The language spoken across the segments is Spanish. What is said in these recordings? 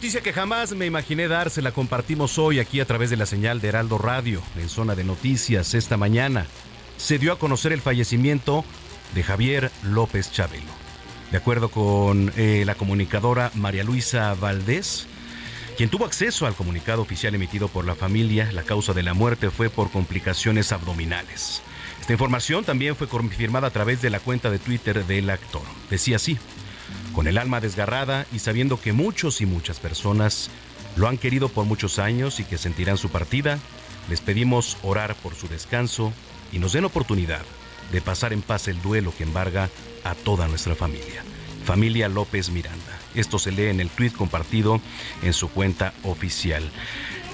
Noticia que jamás me imaginé dar se la compartimos hoy aquí a través de la señal de Heraldo Radio, en zona de noticias esta mañana. Se dio a conocer el fallecimiento de Javier López Chabelo. De acuerdo con eh, la comunicadora María Luisa Valdés, quien tuvo acceso al comunicado oficial emitido por la familia, la causa de la muerte fue por complicaciones abdominales. Esta información también fue confirmada a través de la cuenta de Twitter del actor. Decía así, con el alma desgarrada y sabiendo que muchos y muchas personas lo han querido por muchos años y que sentirán su partida, les pedimos orar por su descanso y nos den oportunidad de pasar en paz el duelo que embarga a toda nuestra familia. Familia López Miranda. Esto se lee en el tuit compartido en su cuenta oficial.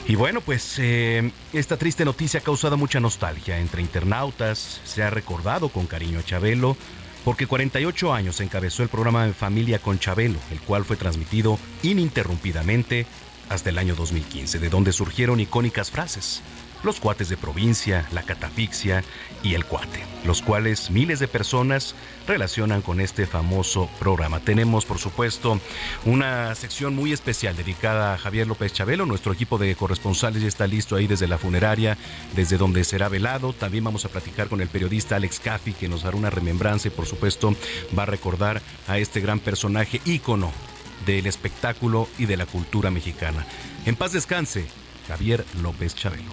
Y bueno, pues eh, esta triste noticia ha causado mucha nostalgia entre internautas, se ha recordado con cariño a Chabelo, porque 48 años encabezó el programa de Familia con Chabelo, el cual fue transmitido ininterrumpidamente hasta el año 2015, de donde surgieron icónicas frases. Los cuates de provincia, la catafixia y el cuate, los cuales miles de personas relacionan con este famoso programa. Tenemos, por supuesto, una sección muy especial dedicada a Javier López Chabelo. Nuestro equipo de corresponsales ya está listo ahí desde la funeraria, desde donde será velado. También vamos a platicar con el periodista Alex Caffi, que nos dará una remembranza y, por supuesto, va a recordar a este gran personaje ícono del espectáculo y de la cultura mexicana. En paz descanse, Javier López Chabelo.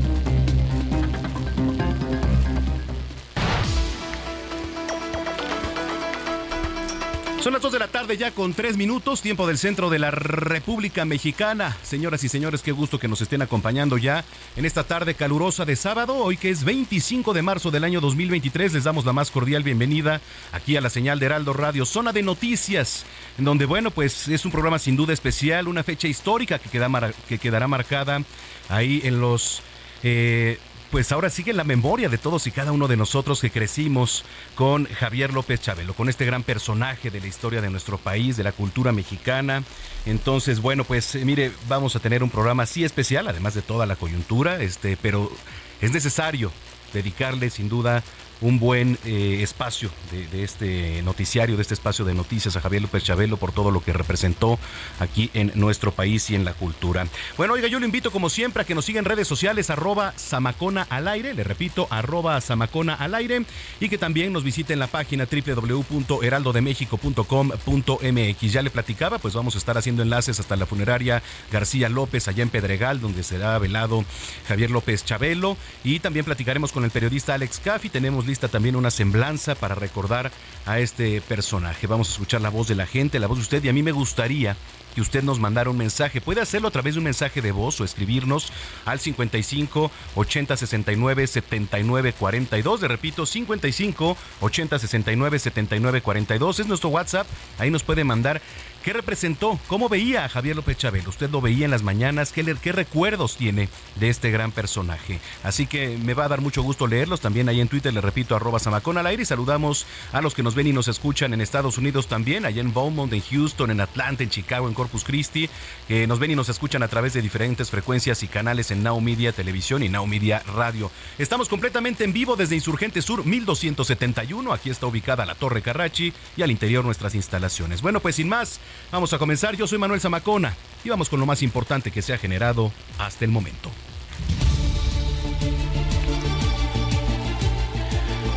Son las 2 de la tarde ya con 3 minutos, tiempo del centro de la República Mexicana. Señoras y señores, qué gusto que nos estén acompañando ya en esta tarde calurosa de sábado, hoy que es 25 de marzo del año 2023. Les damos la más cordial bienvenida aquí a la señal de Heraldo Radio, zona de noticias, en donde, bueno, pues es un programa sin duda especial, una fecha histórica que, queda que quedará marcada ahí en los... eh, pues ahora sigue en la memoria de todos y cada uno de nosotros que crecimos con Javier López Chabelo, con este gran personaje de la historia de nuestro país, de la cultura mexicana. Entonces, bueno, pues eh, mire, vamos a tener un programa así especial, además de toda la coyuntura, este, pero es necesario dedicarle sin duda un buen eh, espacio de, este noticiario, de este espacio de noticias a Javier López Chabelo por todo lo que representó aquí en nuestro país y en la cultura. Bueno, oiga, yo lo invito como siempre a que nos siga en redes sociales arroba Samacona al aire, le repito, arroba Samacona al aire y que también nos visite en la página www.heraldodemexico.com.mx. Ya le platicaba, pues vamos a estar haciendo enlaces hasta la funeraria García López allá en Pedregal, donde será velado Javier López Chabelo y también platicaremos con el periodista Alex Caffi. Tenemos también una semblanza para recordar a este personaje. Vamos a escuchar la voz de la gente, la voz de usted y a mí me gustaría que usted nos mandara un mensaje. Puede hacerlo a través de un mensaje de voz o escribirnos al 55 80 69 79 42. Le repito, 55 80 69 79 42 es nuestro WhatsApp. Ahí nos puede mandar ¿Qué representó? ¿Cómo veía a Javier López Chabelo? ¿Usted lo veía en las mañanas? ¿Qué, ¿Qué, recuerdos tiene de este gran personaje? Así que me va a dar mucho gusto leerlos. También ahí en Twitter le repito arroba Samacón al aire y saludamos a los que nos ven y nos escuchan en Estados Unidos también, allá en Beaumont, en Houston, en Atlanta, en Chicago, en Corpus Christi, que nos ven y nos escuchan a través de diferentes frecuencias y canales en Now Media Televisión y Now Media Radio. Estamos completamente en vivo desde Insurgente Sur 1271. Aquí está ubicada la Torre Carrachi y al interior nuestras instalaciones. Bueno, pues sin más, Vamos a comenzar, yo soy Manuel Zamacona y vamos con lo más importante que se ha generado hasta el momento.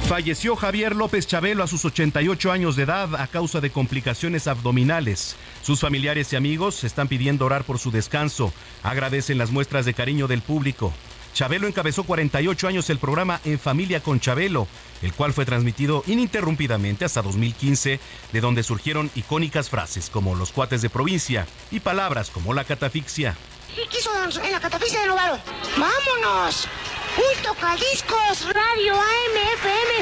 Falleció Javier López Chabelo a sus 88 años de edad a causa de complicaciones abdominales. Sus familiares y amigos están pidiendo orar por su descanso. Agradecen las muestras de cariño del público. Chabelo encabezó 48 años el programa En Familia con Chabelo, el cual fue transmitido ininterrumpidamente hasta 2015, de donde surgieron icónicas frases como los cuates de provincia y palabras como la catafixia. ¿Qué hizo en la catafixia de Novaro? ¡Vámonos! Un tocadiscos, radio AM, FM,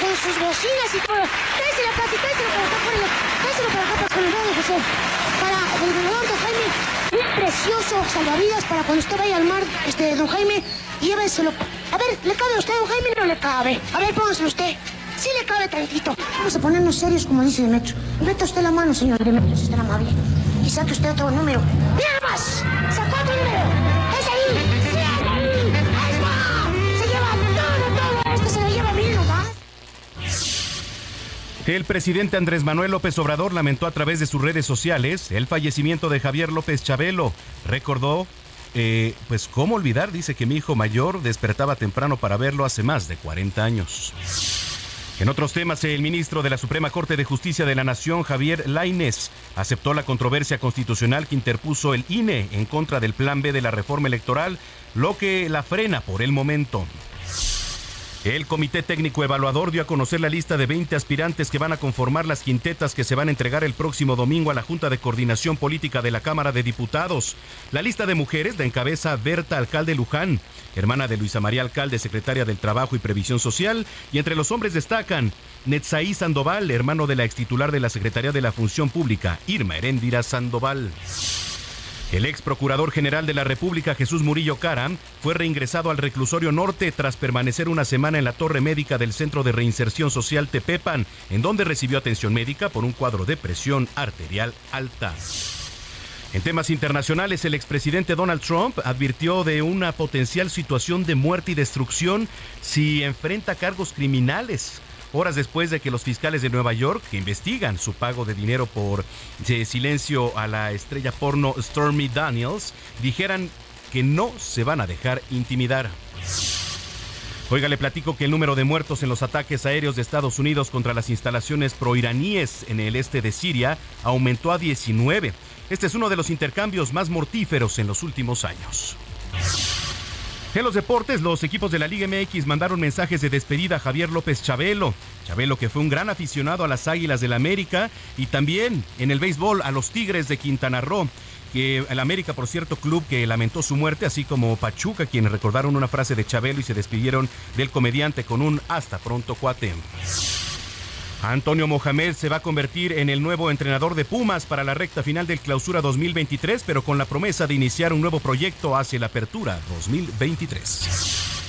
con sus bocinas y todo. Tráeselo, Pati, tráeselo para acá, por Tráeselo para acá, para el José. Para el don Jaime un precioso salvavidas para cuando usted vaya al mar, este, don Jaime, llévenselo. A ver, ¿le cabe a usted, don Jaime? No le cabe. A ver, póngaselo usted. Sí le cabe tantito. Vamos a ponernos serios, como dice Demetrio. Meta usted la mano, señor Demetrio, si está amable. Y saque usted otro número. ¡Mira más! ¡Sacó otro número! El presidente Andrés Manuel López Obrador lamentó a través de sus redes sociales el fallecimiento de Javier López Chabelo. Recordó, eh, pues cómo olvidar, dice que mi hijo mayor despertaba temprano para verlo hace más de 40 años. En otros temas, el ministro de la Suprema Corte de Justicia de la Nación, Javier Laines, aceptó la controversia constitucional que interpuso el INE en contra del Plan B de la reforma electoral, lo que la frena por el momento. El Comité Técnico Evaluador dio a conocer la lista de 20 aspirantes que van a conformar las quintetas que se van a entregar el próximo domingo a la Junta de Coordinación Política de la Cámara de Diputados. La lista de mujeres la encabeza Berta Alcalde Luján, hermana de Luisa María Alcalde, secretaria del Trabajo y Previsión Social, y entre los hombres destacan Netzaí Sandoval, hermano de la extitular de la Secretaría de la Función Pública, Irma Heréndira Sandoval. El ex procurador general de la República, Jesús Murillo Cara, fue reingresado al reclusorio norte tras permanecer una semana en la torre médica del Centro de Reinserción Social Tepepan, en donde recibió atención médica por un cuadro de presión arterial alta. En temas internacionales, el expresidente Donald Trump advirtió de una potencial situación de muerte y destrucción si enfrenta cargos criminales horas después de que los fiscales de Nueva York, que investigan su pago de dinero por silencio a la estrella porno Stormy Daniels, dijeran que no se van a dejar intimidar. Oiga, le platico que el número de muertos en los ataques aéreos de Estados Unidos contra las instalaciones proiraníes en el este de Siria aumentó a 19. Este es uno de los intercambios más mortíferos en los últimos años. En los deportes, los equipos de la Liga MX mandaron mensajes de despedida a Javier López Chabelo. Chabelo que fue un gran aficionado a las Águilas del la América y también en el béisbol a los Tigres de Quintana Roo. Que el América, por cierto, club que lamentó su muerte, así como Pachuca, quienes recordaron una frase de Chabelo y se despidieron del comediante con un hasta pronto cuate. Antonio Mohamed se va a convertir en el nuevo entrenador de Pumas para la recta final del clausura 2023, pero con la promesa de iniciar un nuevo proyecto hacia la apertura 2023.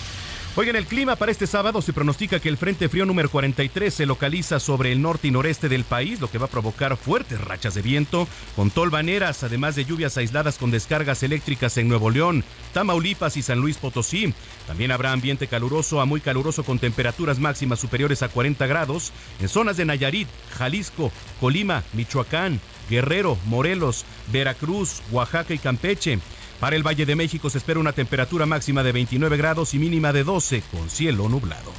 Oigan, el clima para este sábado se pronostica que el Frente Frío número 43 se localiza sobre el norte y noreste del país, lo que va a provocar fuertes rachas de viento con tolvaneras, además de lluvias aisladas con descargas eléctricas en Nuevo León, Tamaulipas y San Luis Potosí. También habrá ambiente caluroso a muy caluroso con temperaturas máximas superiores a 40 grados en zonas de Nayarit, Jalisco, Colima, Michoacán, Guerrero, Morelos, Veracruz, Oaxaca y Campeche. Para el Valle de México se espera una temperatura máxima de 29 grados y mínima de 12 con cielo nublado.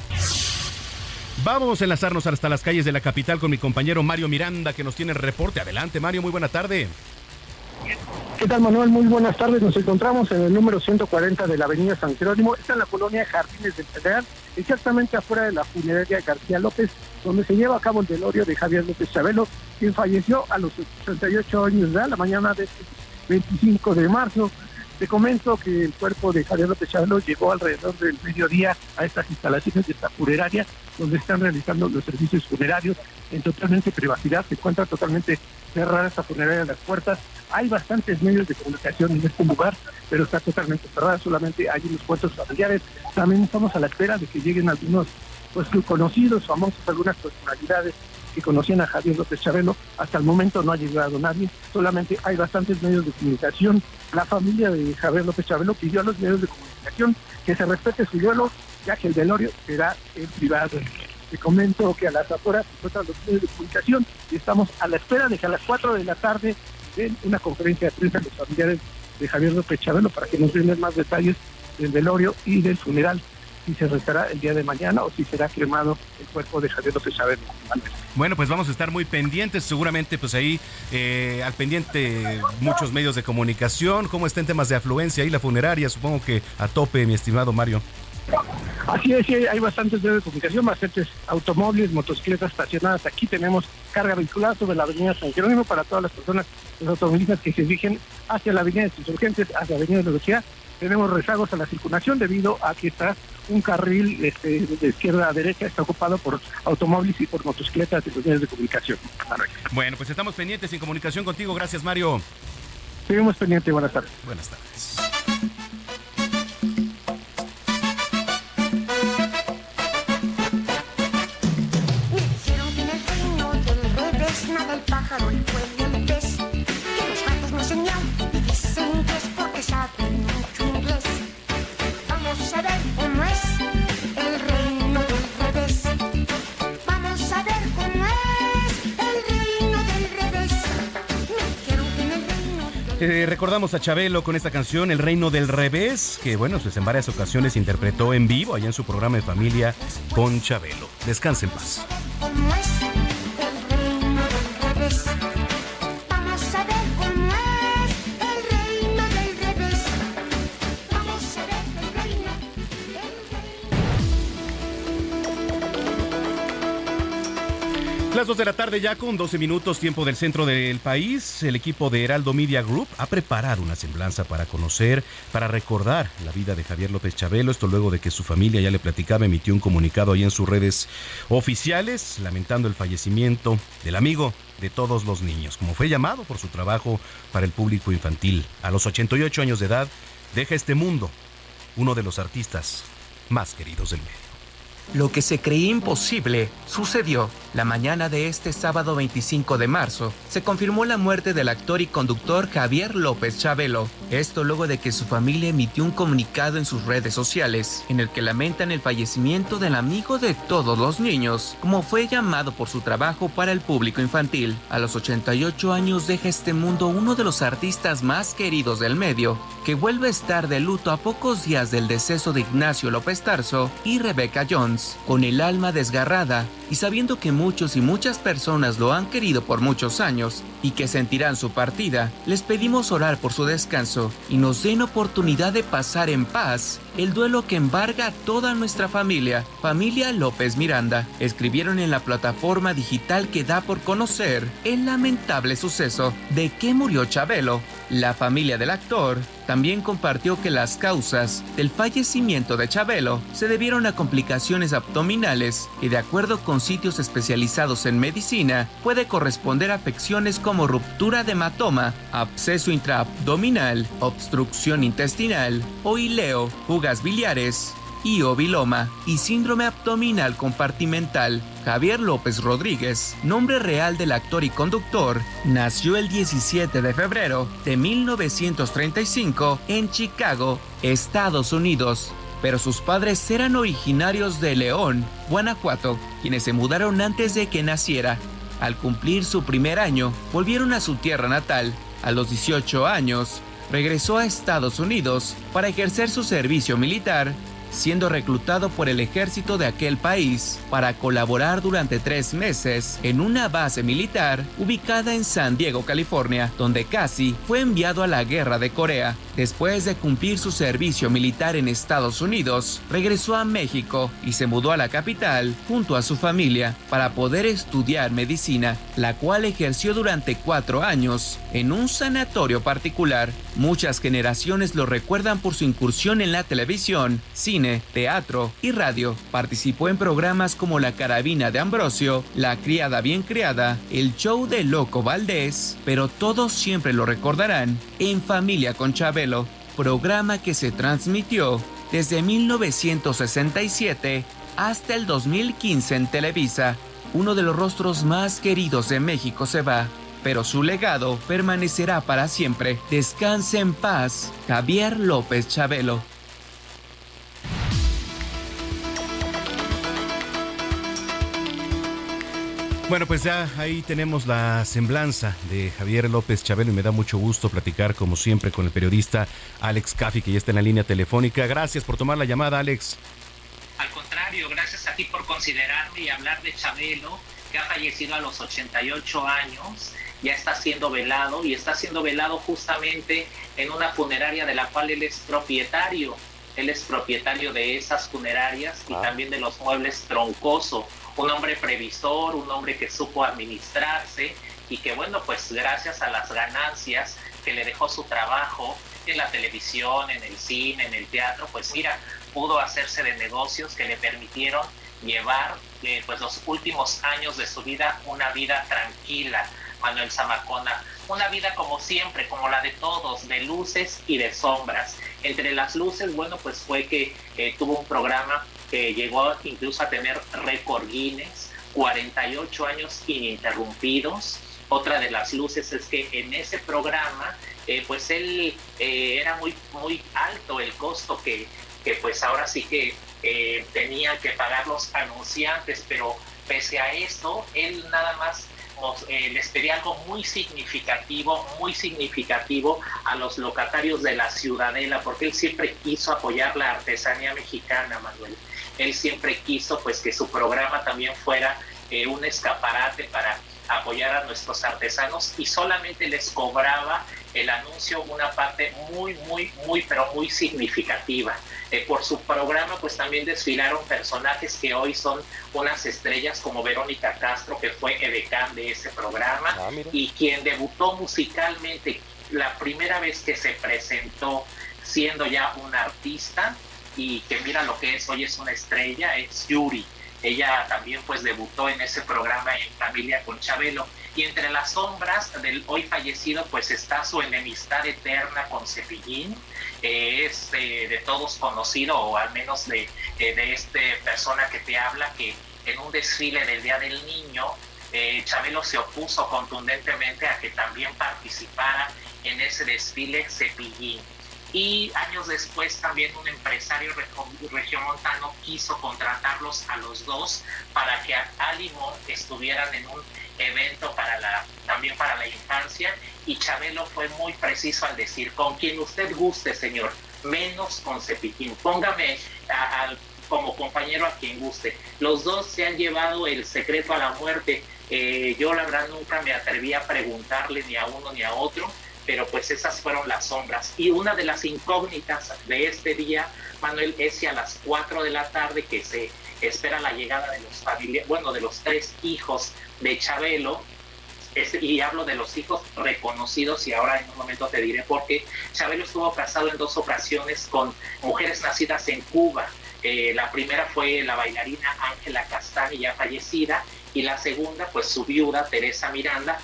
Vamos a enlazarnos hasta las calles de la capital con mi compañero Mario Miranda que nos tiene el reporte. Adelante Mario, muy buena tarde. ¿Qué tal Manuel? Muy buenas tardes. Nos encontramos en el número 140 de la avenida San Jerónimo. Está en la colonia Jardines del Federal, exactamente afuera de la funeraria García López, donde se lleva a cabo el velorio de Javier López Chabelo, quien falleció a los 68 años de la mañana de 25 de marzo. Te comento que el cuerpo de Javier López Chabelo llegó alrededor del mediodía a estas instalaciones de esta funeraria, donde están realizando los servicios funerarios en totalmente privacidad. Se encuentra totalmente cerrada esta funeraria las puertas. Hay bastantes medios de comunicación en este lugar, pero está totalmente cerrada. Solamente hay unos cuantos familiares. También estamos a la espera de que lleguen algunos pues conocidos, famosos, algunas personalidades que conocían a Javier López Chabelo. Hasta el momento no ha llegado nadie, solamente hay bastantes medios de comunicación. La familia de Javier López Chabelo pidió a los medios de comunicación que se respete su duelo, ya que el velorio será en privado. Te comento que a las afueras se encuentran los medios de comunicación y estamos a la espera de que a las 4 de la tarde den una conferencia de prensa los familiares de Javier López Chabelo para que nos den más detalles del velorio y del funeral si se restará el día de mañana o si será cremado el cuerpo de Javier López. Bueno, pues vamos a estar muy pendientes, seguramente pues ahí eh, al pendiente muchos medios de comunicación, cómo está en temas de afluencia y la funeraria, supongo que a tope, mi estimado Mario. Así es, hay bastantes medios de comunicación, bastantes automóviles, motocicletas estacionadas. Aquí tenemos carga vehicular sobre la avenida San Jerónimo para todas las personas, los automovilistas que se dirigen hacia la avenida de Insurgentes, hacia la avenida de la Universidad. Tenemos rezagos a la circulación debido a que está un carril este, de izquierda a derecha, está ocupado por automóviles y por motocicletas y los medios de comunicación. Bueno, pues estamos pendientes en comunicación contigo. Gracias, Mario. Seguimos pendientes. Buenas tardes. Buenas tardes. Nada el pájaro, el pueblo y el pez. Que los gatos no enseñan y dicen que es porque saben mucho inglés. Vamos a ver cómo es el reino del revés. Vamos a ver cómo es el reino del revés. Dijeron que en el reino del Eh, recordamos a Chabelo con esta canción El Reino del Revés, que bueno, pues en varias ocasiones interpretó en vivo allá en su programa de familia con Chabelo. Descanse en paz. cómo es Las 2 de la tarde ya con 12 minutos tiempo del centro del país, el equipo de Heraldo Media Group ha preparado una semblanza para conocer, para recordar la vida de Javier López Chabelo, esto luego de que su familia, ya le platicaba, emitió un comunicado ahí en sus redes oficiales lamentando el fallecimiento del amigo de todos los niños, como fue llamado por su trabajo para el público infantil. A los 88 años de edad, deja este mundo uno de los artistas más queridos del medio. Lo que se creía imposible sucedió. La mañana de este sábado 25 de marzo se confirmó la muerte del actor y conductor Javier López Chabelo. Esto luego de que su familia emitió un comunicado en sus redes sociales en el que lamentan el fallecimiento del amigo de todos los niños, como fue llamado por su trabajo para el público infantil. A los 88 años deja este mundo uno de los artistas más queridos del medio, que vuelve a estar de luto a pocos días del deceso de Ignacio López Tarso y Rebecca Jones, con el alma desgarrada y sabiendo que muchos y muchas personas lo han querido por muchos años y que sentirán su partida, les pedimos orar por su descanso y nos den oportunidad de pasar en paz el duelo que embarga a toda nuestra familia, familia López Miranda. Escribieron en la plataforma digital que da por conocer el lamentable suceso de que murió Chabelo. La familia del actor también compartió que las causas del fallecimiento de Chabelo se debieron a complicaciones abdominales y de acuerdo con sitios especializados en medicina puede corresponder a afecciones como ruptura de hematoma, absceso intraabdominal, obstrucción intestinal o ileo, biliares y oviloma y síndrome abdominal compartimental. Javier López Rodríguez, nombre real del actor y conductor, nació el 17 de febrero de 1935 en Chicago, Estados Unidos pero sus padres eran originarios de León, Guanajuato, quienes se mudaron antes de que naciera. Al cumplir su primer año, volvieron a su tierra natal. A los 18 años, regresó a Estados Unidos para ejercer su servicio militar siendo reclutado por el ejército de aquel país para colaborar durante tres meses en una base militar ubicada en San Diego, California, donde casi fue enviado a la guerra de Corea. Después de cumplir su servicio militar en Estados Unidos, regresó a México y se mudó a la capital junto a su familia para poder estudiar medicina, la cual ejerció durante cuatro años en un sanatorio particular. Muchas generaciones lo recuerdan por su incursión en la televisión, cine, teatro y radio. Participó en programas como La Carabina de Ambrosio, La Criada Bien Criada, El Show de Loco Valdés, pero todos siempre lo recordarán en Familia con Chabelo, programa que se transmitió desde 1967 hasta el 2015 en Televisa. Uno de los rostros más queridos de México se va pero su legado permanecerá para siempre. Descanse en paz, Javier López Chabelo. Bueno, pues ya ahí tenemos la semblanza de Javier López Chabelo y me da mucho gusto platicar como siempre con el periodista Alex Caffi que ya está en la línea telefónica. Gracias por tomar la llamada, Alex. Al contrario, gracias a ti por considerarme y hablar de Chabelo, que ha fallecido a los 88 años ya está siendo velado y está siendo velado justamente en una funeraria de la cual él es propietario. Él es propietario de esas funerarias y también de los muebles Troncoso. Un hombre previsor, un hombre que supo administrarse y que bueno, pues gracias a las ganancias que le dejó su trabajo en la televisión, en el cine, en el teatro, pues mira, pudo hacerse de negocios que le permitieron llevar eh, pues los últimos años de su vida una vida tranquila, Manuel Zamacona. Una vida como siempre, como la de todos, de luces y de sombras. Entre las luces, bueno, pues fue que eh, tuvo un programa que llegó incluso a tener récord Guinness, 48 años ininterrumpidos. Otra de las luces es que en ese programa, eh, pues él eh, era muy, muy alto el costo que, que pues ahora sí que tenía que pagar los anunciantes, pero pese a esto, él nada más eh, les pedí algo muy significativo, muy significativo a los locatarios de la Ciudadela, porque él siempre quiso apoyar la artesanía mexicana, Manuel. Él siempre quiso pues que su programa también fuera eh, un escaparate para apoyar a nuestros artesanos y solamente les cobraba el anuncio una parte muy, muy, muy, pero muy significativa. Eh, por su programa, pues también desfilaron personajes que hoy son unas estrellas como Verónica Castro, que fue edecán de ese programa, ah, y quien debutó musicalmente la primera vez que se presentó siendo ya un artista y que mira lo que es, hoy es una estrella, es Yuri. Ella también pues debutó en ese programa en familia con Chabelo. Y entre las sombras del hoy fallecido pues está su enemistad eterna con Cepillín, eh, es de todos conocido o al menos de, de esta persona que te habla que en un desfile del Día del Niño eh, Chabelo se opuso contundentemente a que también participara en ese desfile Cepillín y años después también un empresario regiomontano quiso contratarlos a los dos para que a Limón estuvieran en un evento para la también para la infancia. Y Chabelo fue muy preciso al decir con quien usted guste señor menos con Cepitín póngame como compañero a quien guste. Los dos se han llevado el secreto a la muerte eh, yo la verdad nunca me atreví a preguntarle ni a uno ni a otro pero pues esas fueron las sombras. Y una de las incógnitas de este día, Manuel, es si a las 4 de la tarde que se espera la llegada de los familiares, bueno, de los tres hijos de Chabelo, y hablo de los hijos reconocidos y ahora en un momento te diré por qué. Chabelo estuvo casado en dos ocasiones con mujeres nacidas en Cuba. Eh, la primera fue la bailarina Ángela Castaña, ya fallecida, y la segunda, pues su viuda, Teresa Miranda,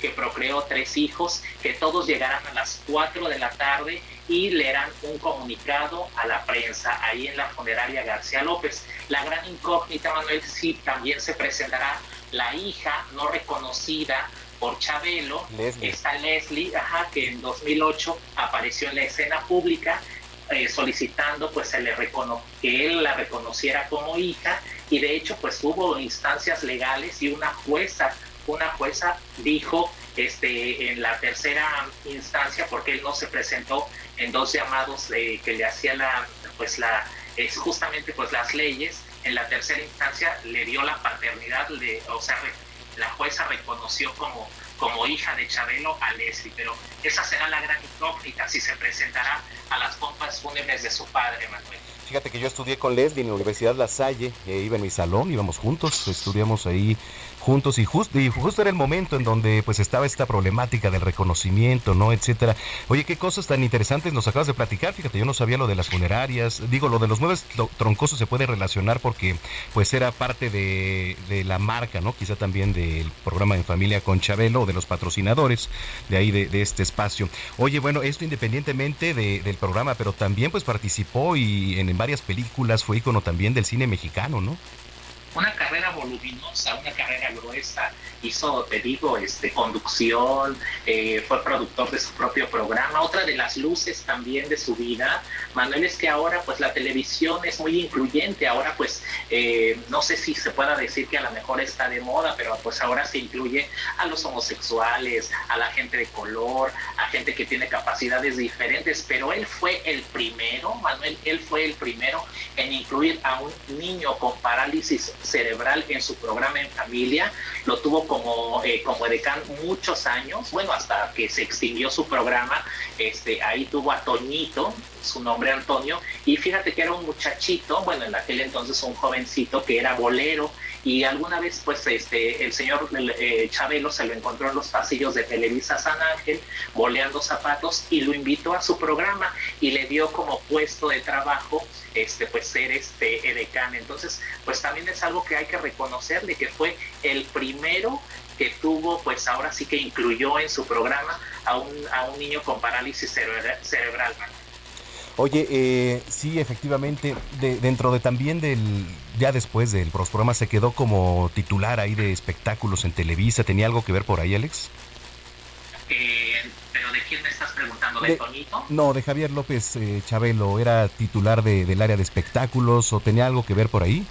que procreó tres hijos, que todos llegarán a las 4 de la tarde y leerán un comunicado a la prensa ahí en la funeraria García López. La gran incógnita, Manuel, si también se presentará la hija no reconocida por Chabelo, Leslie. esta Leslie, ajá, que en 2008 apareció en la escena pública eh, solicitando pues se le recono que él la reconociera como hija y de hecho pues hubo instancias legales y una jueza una jueza dijo este en la tercera instancia porque él no se presentó en dos llamados eh, que le hacía la pues la es justamente pues las leyes en la tercera instancia le dio la paternidad le, o sea la jueza reconoció como como hija de Chabelo a Leslie, pero esa será la gran incógnita si se presentará a las pompas fúnebres de su padre, Manuel. Fíjate que yo estudié con Leslie en la Universidad La Salle, eh, iba en mi salón, íbamos juntos, estudiamos ahí y justo y justo era el momento en donde pues estaba esta problemática del reconocimiento, ¿no? etcétera. Oye, qué cosas tan interesantes nos acabas de platicar. Fíjate, yo no sabía lo de las funerarias. Digo, lo de los muebles tro- troncosos se puede relacionar porque pues era parte de, la marca, ¿no? Quizá también del programa en familia con Chabelo de los patrocinadores de ahí de, de este espacio. Oye, bueno, esto independientemente de- del programa, pero también pues participó y en, en varias películas fue ícono también del cine mexicano, ¿no? Una carrera voluminosa, una carrera gruesa, hizo, te digo, este, conducción, eh, fue productor de su propio programa. Otra de las luces también de su vida, Manuel, es que ahora pues la televisión es muy incluyente, ahora pues eh, no sé si se pueda decir que a lo mejor está de moda, pero pues ahora se incluye a los homosexuales, a la gente de color, a gente que tiene capacidades diferentes, pero él fue el primero, Manuel, él fue el primero en incluir a un niño con parálisis cerebral en su programa en familia, lo tuvo como, eh, como edecán muchos años, bueno, hasta que se extinguió su programa, este, ahí tuvo a Toñito, su nombre Antonio, y fíjate que era un muchachito, bueno, en aquel entonces un jovencito que era bolero, y alguna vez pues este el señor eh, Chabelo se lo encontró en los pasillos de Televisa San Ángel boleando zapatos y lo invitó a su programa y le dio como puesto de trabajo este pues ser este edecán entonces pues también es algo que hay que reconocerle que fue el primero que tuvo pues ahora sí que incluyó en su programa a un, a un niño con parálisis cerebral. Oye, eh, sí, efectivamente, de- dentro de también del, ya después del programa se quedó como titular ahí de espectáculos en Televisa. ¿Tenía algo que ver por ahí, Alex? Eh, pero de quién me estás preguntando de, De- Toñito No, de Javier López eh, Chabelo. ¿Era titular de- del área de espectáculos o tenía algo que ver por ahí?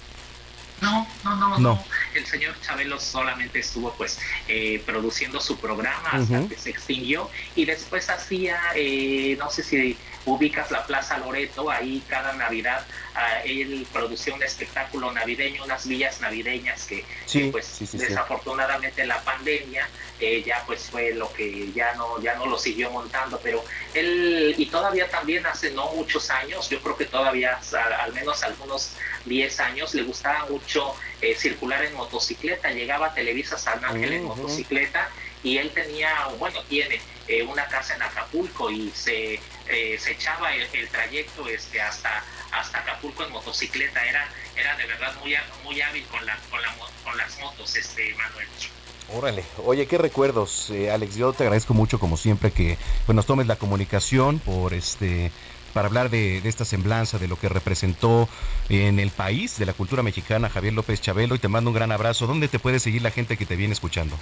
No, no, no, No. no. El señor Chabelo solamente estuvo pues eh, produciendo su programa hasta que se extinguió y después hacía, eh, no sé si ubicas la Plaza Loreto, ahí cada Navidad ah, él producía un espectáculo navideño, unas villas navideñas que, Sí, que, pues sí, sí, sí. desafortunadamente la pandemia eh, ya pues fue lo que ya no ya no lo siguió montando, pero él y todavía también hace no muchos años, yo creo que todavía al menos algunos 10 años le gustaba mucho eh, circular en motocicleta, llegaba a Televisa San Ángel en motocicleta y él tenía, bueno, tiene eh, una casa en Acapulco y se, eh, se echaba el, trayecto este, hasta, hasta Acapulco en motocicleta, era, era de verdad muy, muy hábil con, la, con, la con las motos, este Manuel. Órale. Oye, qué recuerdos, eh, Alex. Yo te agradezco mucho, como siempre, que pues, nos tomes la comunicación por este para hablar de, de esta semblanza, de lo que representó en el país, de la cultura mexicana, Javier López Chabelo, y te mando un gran abrazo. ¿Dónde te puede seguir la gente que te viene escuchando?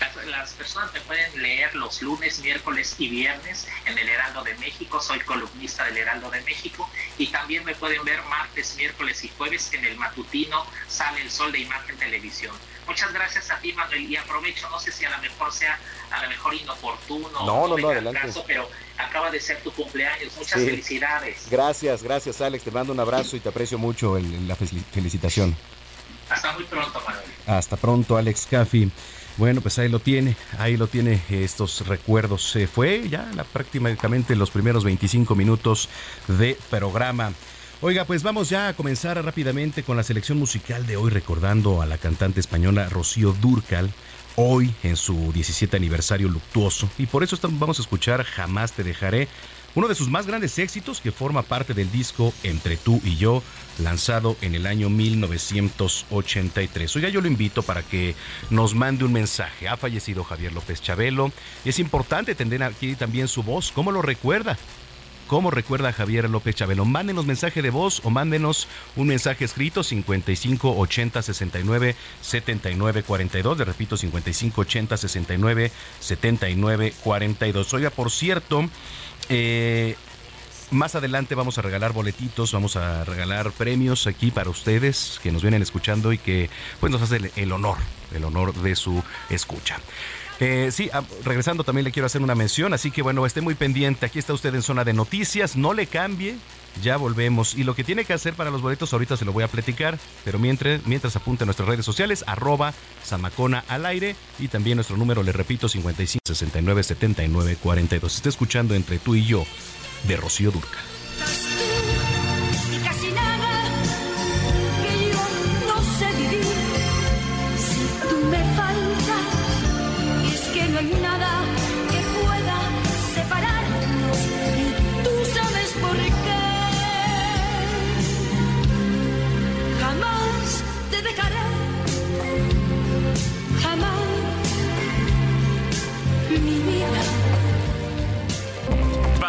Las, las personas me pueden leer los lunes, miércoles y viernes en el Heraldo de México. Soy columnista del Heraldo de México. Y también me pueden ver martes, miércoles y jueves en el matutino Sale el Sol de Imagen Televisión. Muchas gracias a ti, Manuel. Y aprovecho, no sé si a lo mejor sea a lo mejor inoportuno No, o no, no, adelante. caso, pero acaba de ser tu cumpleaños. Muchas Sí. felicidades. Gracias, gracias, Alex. Te mando un abrazo y te aprecio mucho el- la fel- felicitación. Hasta muy pronto, Manuel. Hasta pronto, Alex Caffi. Bueno, pues ahí lo tiene, ahí lo tiene estos recuerdos. Se fue ya la, prácticamente los primeros 25 minutos de programa. Oiga, pues vamos ya a comenzar rápidamente con la selección musical de hoy, recordando a la cantante española Rocío Durcal, hoy en su 17 aniversario luctuoso. Y por eso vamos a escuchar Jamás te dejaré, uno de sus más grandes éxitos que forma parte del disco Entre tú y yo, lanzado en el año 1983. Oiga, yo lo invito para que nos mande un mensaje. Ha fallecido Javier López Chabelo. Es importante tener aquí también su voz. ¿Cómo lo recuerda? ¿Cómo recuerda Javier López Chabelo? Mándenos mensaje de voz o mándenos un mensaje escrito 55 80 69 79 42. Le repito, 55 80 69 79 42. Oiga, por cierto, eh, más adelante vamos a regalar boletitos, vamos a regalar premios aquí para ustedes que nos vienen escuchando y que pues nos hace el, el honor, el honor de su escucha. Eh, sí, ah, regresando también le quiero hacer una mención, así que bueno, esté muy pendiente. Aquí está usted en zona de noticias, no le cambie, ya volvemos. Y lo que tiene que hacer para los boletos ahorita se lo voy a platicar, pero mientras, mientras apunte a nuestras redes sociales, arroba Samacona al aire y también nuestro número, le repito, 55 69 79 42. Está escuchando entre tú y yo de Rocío Durca.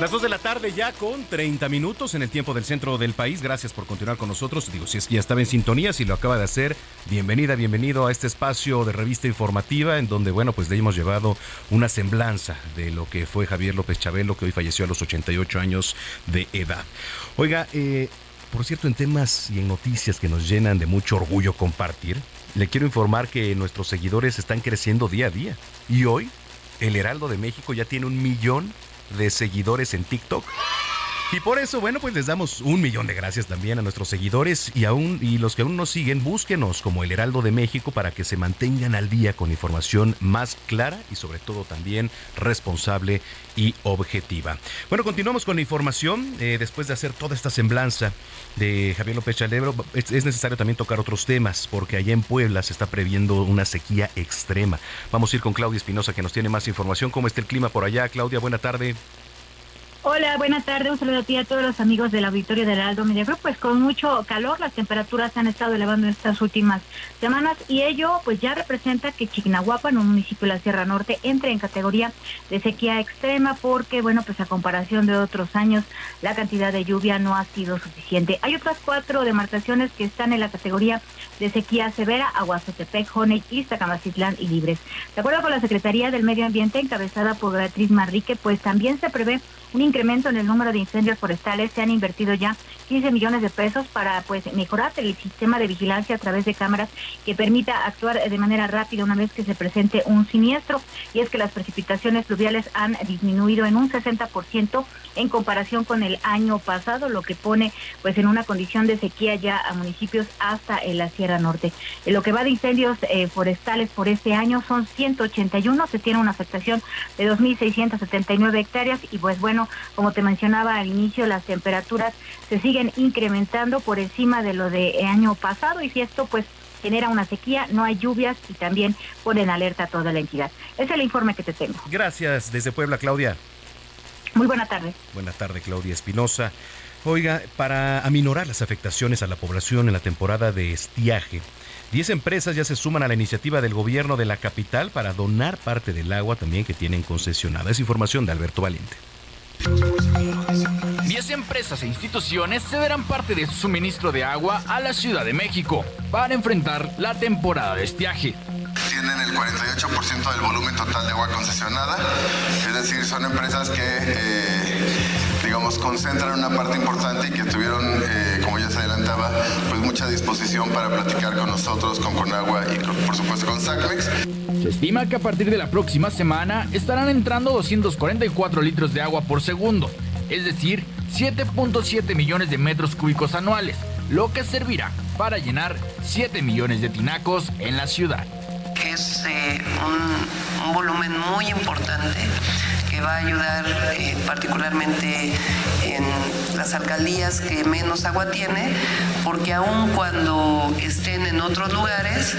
Las 2 de la tarde ya con 30 minutos en el tiempo del centro del país. Gracias por continuar con nosotros. Digo, si es que ya estaba en sintonía, si lo acaba de hacer, bienvenida, bienvenido a este espacio de revista informativa en donde, bueno, pues le hemos llevado una semblanza de lo que fue Javier López Chabelo, que hoy falleció a los 88 años de edad. Oiga, eh, por cierto, en temas y en noticias que nos llenan de mucho orgullo compartir, le quiero informar que nuestros seguidores están creciendo día a día. Y hoy, el Heraldo de México ya tiene un millón de seguidores en TikTok. Y por eso, bueno, pues les damos un millón de gracias también a nuestros seguidores y aún y los que aún nos siguen, búsquenos como el Heraldo de México para que se mantengan al día con información más clara y sobre todo también responsable y objetiva. Bueno, continuamos con la información. Eh, después de hacer toda esta semblanza de Javier López Chalebro, es, es necesario también tocar otros temas porque allá en Puebla se está previendo una sequía extrema. Vamos a ir con Claudia Espinosa que nos tiene más información. ¿Cómo está el clima por allá? Claudia, buena tarde. Hola, buenas tardes. Un saludo a ti a todos los amigos del auditorio del Heraldo Media Group. Pues con mucho calor, las temperaturas han estado elevando estas últimas semanas y ello pues ya representa que Chignahuapan, un municipio de la Sierra Norte, entre en categoría de sequía extrema porque, bueno, pues a comparación de otros años, la cantidad de lluvia no ha sido suficiente. Hay otras cuatro demarcaciones que están en la categoría de sequía severa, Aguazotepec, Joney, Iztacamacitlán y Libres. De acuerdo con la Secretaría del Medio Ambiente, encabezada por Beatriz Manrique, pues también se prevé un incremento en el número de incendios forestales. Se han invertido ya 15 millones de pesos para pues mejorar el sistema de vigilancia a través de cámaras que permita actuar de manera rápida una vez que se presente un siniestro. Y es que las precipitaciones pluviales han disminuido en un 60% en comparación con el año pasado, lo que pone pues en una condición de sequía ya a municipios hasta en la Sierra Norte. En lo que va de incendios eh, forestales por este año son 181, se tiene una afectación de 2.679 hectáreas y pues bueno, como te mencionaba al inicio, las temperaturas se siguen incrementando por encima de lo de año pasado y si esto pues genera una sequía, no hay lluvias y también pone en alerta a toda la entidad. Ese es el informe que te tengo. Gracias desde Puebla, Claudia. Muy buena tarde. Buena tarde, Claudia Espinosa. Oiga, para aminorar las afectaciones a la población en la temporada de estiaje, 10 empresas ya se suman a la iniciativa del gobierno de la capital para donar parte del agua también que tienen concesionada. Es información de Alberto Valiente. 10 empresas e instituciones cederán parte de su suministro de agua a la Ciudad de México para enfrentar la temporada de estiaje. Tienen el 48% del volumen total de agua concesionada, es decir, son empresas que, eh, digamos, concentran una parte importante y que tuvieron, eh, como ya se adelantaba, pues mucha disposición para platicar con nosotros, con Conagua y con- por supuesto con SACMEX. Se estima que a partir de la próxima semana estarán entrando 244 litros de agua por segundo, es decir, 7.7 millones de metros cúbicos anuales, lo que servirá para llenar 7 millones de tinacos en la ciudad. Es eh, un, un volumen muy importante va a ayudar eh, particularmente en las alcaldías que menos agua tiene, porque aun cuando estén en otros lugares,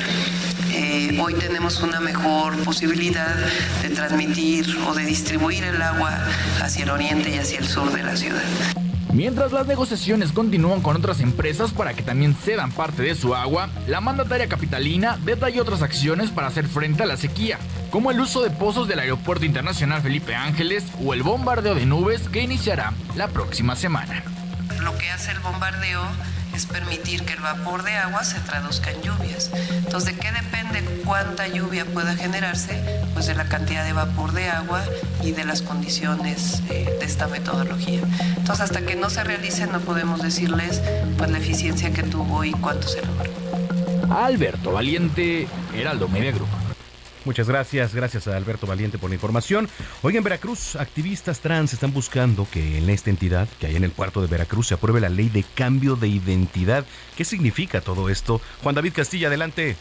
eh, hoy tenemos una mejor posibilidad de transmitir o de distribuir el agua hacia el oriente y hacia el sur de la ciudad. Mientras las negociaciones continúan con otras empresas para que también cedan parte de su agua, la mandataria capitalina detalló otras acciones para hacer frente a la sequía, como el uso de pozos del Aeropuerto Internacional Felipe Ángeles o el bombardeo de nubes que iniciará la próxima semana. Lo que hace el bombardeo es permitir que el vapor de agua se traduzca en lluvias. Entonces, ¿de qué depende cuánta lluvia pueda generarse? Pues de la cantidad de vapor de agua y de las condiciones eh, de esta metodología. Entonces, hasta que no se realice, no podemos decirles pues, la eficiencia que tuvo y cuánto se logró. Alberto Valiente, Heraldo Media Group. Muchas gracias, gracias a Alberto Valiente por la información. Hoy en Veracruz, activistas trans están buscando que en esta entidad, que hay en el puerto de Veracruz, se apruebe la ley de cambio de identidad. ¿Qué significa todo esto? Juan David Castilla, adelante.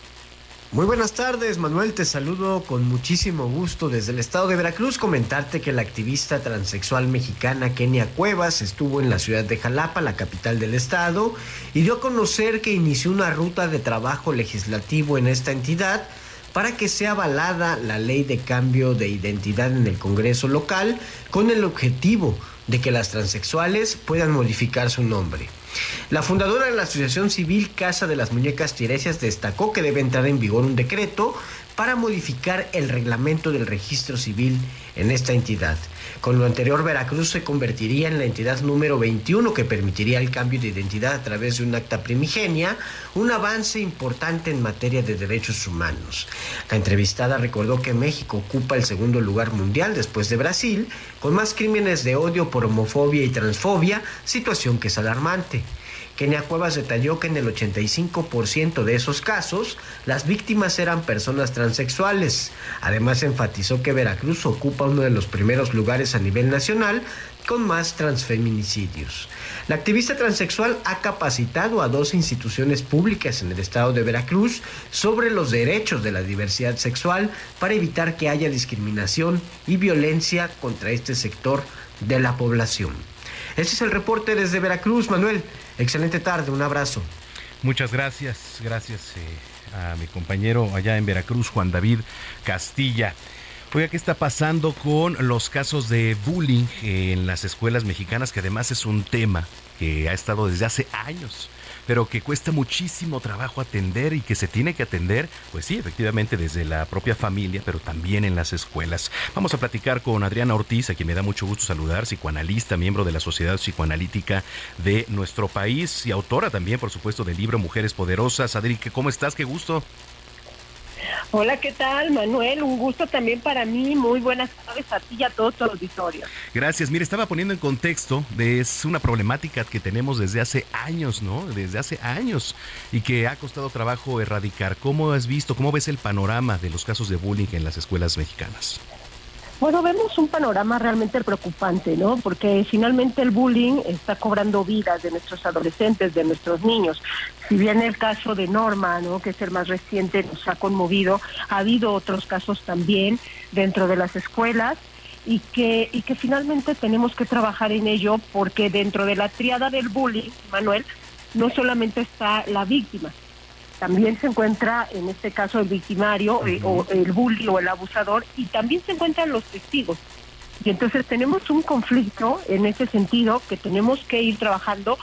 Muy buenas tardes, Manuel. Te saludo con muchísimo gusto desde el estado de Veracruz. Comentarte que la activista transexual mexicana Kenia Cuevas estuvo en la ciudad de Jalapa, la capital del estado, y dio a conocer que inició una ruta de trabajo legislativo en esta entidad para que sea avalada la ley de cambio de identidad en el Congreso local con el objetivo de que las transexuales puedan modificar su nombre. La fundadora de la Asociación Civil Casa de las Muñecas Tiresias destacó que debe entrar en vigor un decreto para modificar el reglamento del registro civil en esta entidad. Con lo anterior, Veracruz se convertiría en la entidad número 21 que permitiría el cambio de identidad a través de un acta primigenia, un avance importante en materia de derechos humanos. La entrevistada recordó que México ocupa el segundo lugar mundial después de Brasil, con más crímenes de odio por homofobia y transfobia, situación que es alarmante. Kenia Cuevas detalló que en el 85% de esos casos las víctimas eran personas transexuales. Además enfatizó que Veracruz ocupa uno de los primeros lugares a nivel nacional con más transfeminicidios. La activista transexual ha capacitado a dos instituciones públicas en el estado de Veracruz sobre los derechos de la diversidad sexual para evitar que haya discriminación y violencia contra este sector de la población. Este es el reporte desde Veracruz, Manuel. Excelente tarde, un abrazo. Muchas gracias, gracias eh, a mi compañero allá en Veracruz, Juan David Castilla. Oiga, ¿qué está pasando con los casos de bullying en las escuelas mexicanas? Que además es un tema que ha estado desde hace años, pero que cuesta muchísimo trabajo atender y que se tiene que atender, pues sí, efectivamente desde la propia familia, pero también en las escuelas. Vamos a platicar con Adriana Ortiz, a quien me da mucho gusto saludar, psicoanalista, miembro de la Sociedad Psicoanalítica de nuestro país y autora también, por supuesto, del libro Mujeres Poderosas. Adri, ¿cómo estás? Qué gusto. Hola, ¿qué tal, Manuel? Un gusto también para mí. Muy buenas tardes a ti y a todo tu auditorio. Gracias. Mire, estaba poniendo en contexto de es una problemática que tenemos desde hace años, ¿no? Desde hace años y que ha costado trabajo erradicar. ¿Cómo has visto, cómo ves el panorama de los casos de bullying en las escuelas mexicanas? Bueno, vemos un panorama realmente preocupante, ¿no? Porque finalmente el bullying está cobrando vidas de nuestros adolescentes, de nuestros niños. Si bien el caso de Norma, ¿no? Que es el más reciente, nos ha conmovido, ha habido otros casos también dentro de las escuelas y que, y que finalmente tenemos que trabajar en ello porque dentro de la triada del bullying, Manuel, no solamente está la víctima, también se encuentra en este caso el victimario eh, o el bully o el abusador y también se encuentran los testigos. Y entonces tenemos un conflicto en ese sentido que tenemos que ir trabajando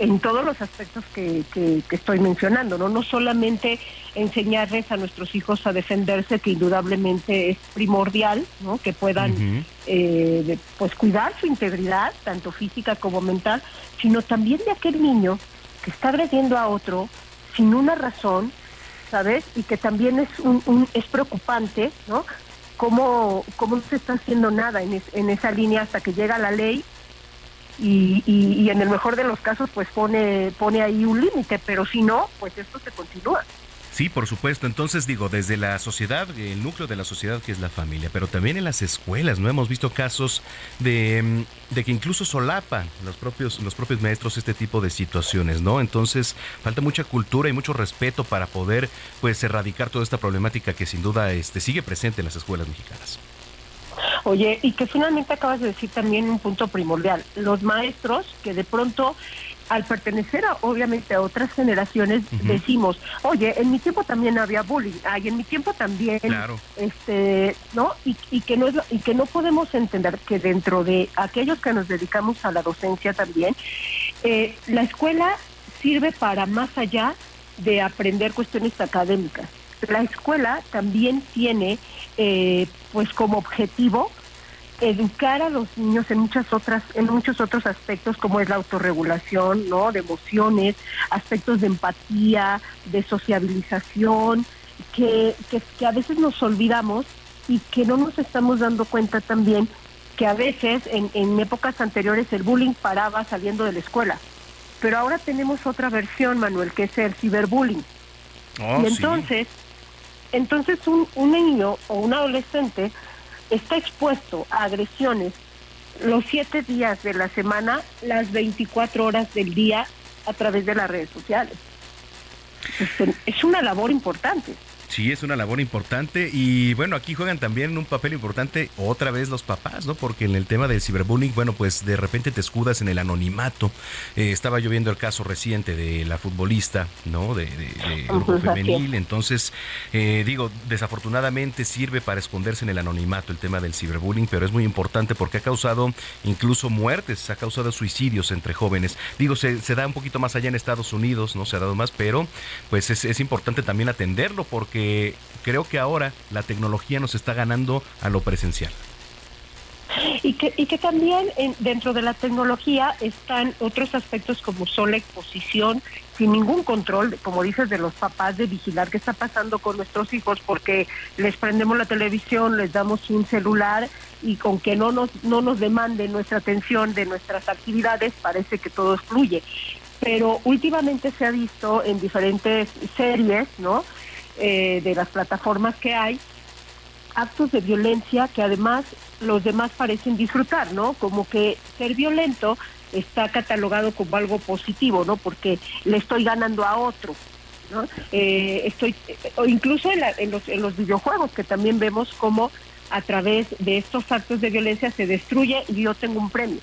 en todos los aspectos que, que, que estoy mencionando, ¿no? No solamente enseñarles a nuestros hijos a defenderse, que indudablemente es primordial, ¿no? Que puedan eh, de- pues cuidar su integridad, tanto física como mental, sino también de aquel niño que está agrediendo a otro sin una razón, ¿sabes? Y que también es un, un- es preocupante, ¿no? Cómo, cómo no se está haciendo nada en, es- en esa línea hasta que llega la ley y, y, y en el mejor de los casos pues pone, pone ahí un límite, pero si no, pues esto se continúa. Sí, por supuesto. Entonces digo, desde la sociedad, el núcleo de la sociedad que es la familia, pero también en las escuelas, ¿no? Hemos visto casos de, mm, de que incluso solapan los propios, los propios maestros este tipo de situaciones, ¿no? Entonces falta mucha cultura y mucho respeto para poder, pues, erradicar toda esta problemática que sin duda este, sigue presente en las escuelas mexicanas. Oye, y que finalmente acabas de decir también un punto primordial. Los maestros que de pronto al pertenecer a, obviamente a otras generaciones decimos, oye, en mi tiempo también había bullying, ay, en mi tiempo también, este, ¿no? Y, y que no es, y que no podemos entender que dentro de aquellos que nos dedicamos a la docencia también, eh, la escuela sirve para más allá de aprender cuestiones académicas. La escuela también tiene, eh, pues, como objetivo educar a los niños en muchas otras en muchos otros aspectos como es la autorregulación no de emociones aspectos de empatía de sociabilización que, que, que a veces nos olvidamos y que no nos estamos dando cuenta también que a veces en, en épocas anteriores el bullying paraba saliendo de la escuela. Pero ahora tenemos otra versión Manuel que es el ciberbullying. Oh, y sí. entonces entonces un, un niño o un adolescente está expuesto a agresiones los siete días de la semana, las 24 horas del día a través de las redes sociales. Este, Es una labor importante. Sí, es una labor importante y bueno, aquí juegan también un papel importante otra vez los papás, ¿no? Porque en el tema del ciberbullying, bueno, pues de repente te escudas en el anonimato. Eh, estaba yo viendo el caso reciente de la futbolista, ¿no? De, de- de grupo femenil. Entonces, eh, digo, desafortunadamente sirve para esconderse en el anonimato el tema del ciberbullying, pero es muy importante porque ha causado incluso muertes, ha causado suicidios entre jóvenes. Digo, se, se da un poquito más allá en Estados Unidos, no se ha dado más, pero pues es, es importante también atenderlo porque creo que ahora la tecnología nos está ganando a lo presencial. Y que, y que también en- dentro de la tecnología están otros aspectos como son la exposición sin ningún control, como dices, de los papás de vigilar qué está pasando con nuestros hijos porque les prendemos la televisión, les damos un celular y con que no nos, no nos demanden nuestra atención de nuestras actividades parece que todo fluye. Pero últimamente se ha visto en diferentes series, ¿no? Eh, de las plataformas que hay, actos de violencia que además los demás parecen disfrutar, ¿no? Como que ser violento está catalogado como algo positivo, ¿no? Porque le estoy ganando a otro, ¿no? Eh, estoy, o incluso en, la- en los, en los videojuegos que también vemos cómo a través de estos actos de violencia se destruye y yo tengo un premio.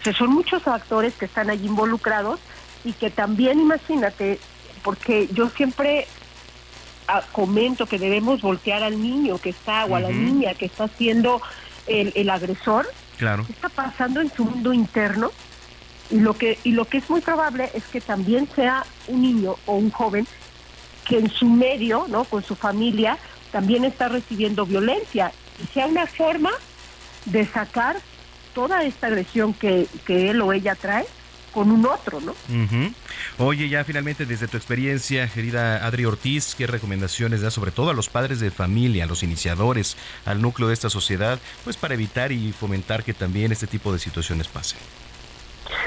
O sea, son muchos actores que están allí involucrados y que también, imagínate, porque yo siempre ah, comento que debemos voltear al niño que está o a la niña que está siendo el, el agresor, Claro. qué está pasando en su mundo interno y lo que y lo que es muy probable es que también sea un niño o un joven que en su medio, ¿no? Con su familia también está recibiendo violencia y sea una forma de sacar toda esta agresión que, que él o ella trae con un otro, ¿no? Ujú. Oye, ya finalmente desde tu experiencia, querida Adri Ortiz, ¿qué recomendaciones da sobre todo a los padres de familia, a los iniciadores, al núcleo de esta sociedad, pues para evitar y fomentar que también este tipo de situaciones pasen?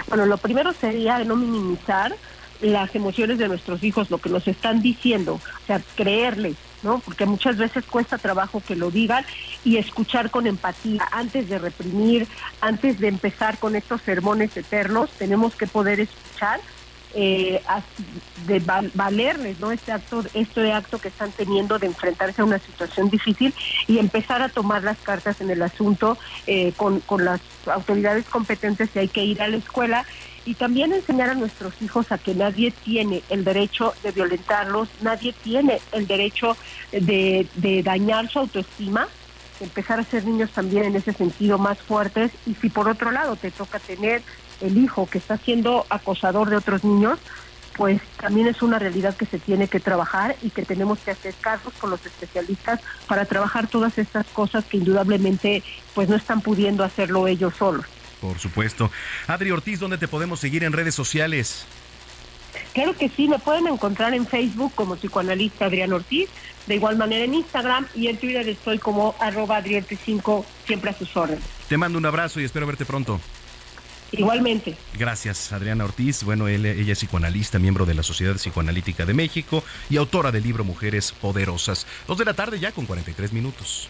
Bueno, lo primero sería no minimizar las emociones de nuestros hijos, lo que nos están diciendo, o sea, creerles, ¿no? Porque muchas veces cuesta trabajo que lo digan y escuchar con empatía antes de reprimir, antes de empezar con estos sermones eternos, tenemos que poder escuchar eh, de val- valerles no este acto este acto que están teniendo de enfrentarse a una situación difícil y empezar a tomar las cartas en el asunto eh, con, con las autoridades competentes si hay que ir a la escuela y también enseñar a nuestros hijos a que nadie tiene el derecho de violentarlos, nadie tiene el derecho de, dañar su autoestima, empezar a ser niños también en ese sentido más fuertes y si por otro lado te toca tener el hijo que está siendo acosador de otros niños, pues también es una realidad que se tiene que trabajar y que tenemos que hacer cargos con los especialistas para trabajar todas estas cosas que indudablemente pues no están pudiendo hacerlo ellos solos. Por supuesto. Adri Ortiz, ¿dónde te podemos seguir en redes sociales? Claro que sí, me pueden encontrar en Facebook como psicoanalista Adrián Ortiz, de igual manera en Instagram y en Twitter estoy como arroba Adri Ortiz 5, siempre a sus órdenes. Te mando un abrazo y espero verte pronto. Igualmente. Gracias, Adriana Ortiz. Bueno, él- ella es psicoanalista, miembro de la Sociedad Psicoanalítica de México y autora del libro Mujeres Poderosas. Dos de la tarde ya con 43 minutos.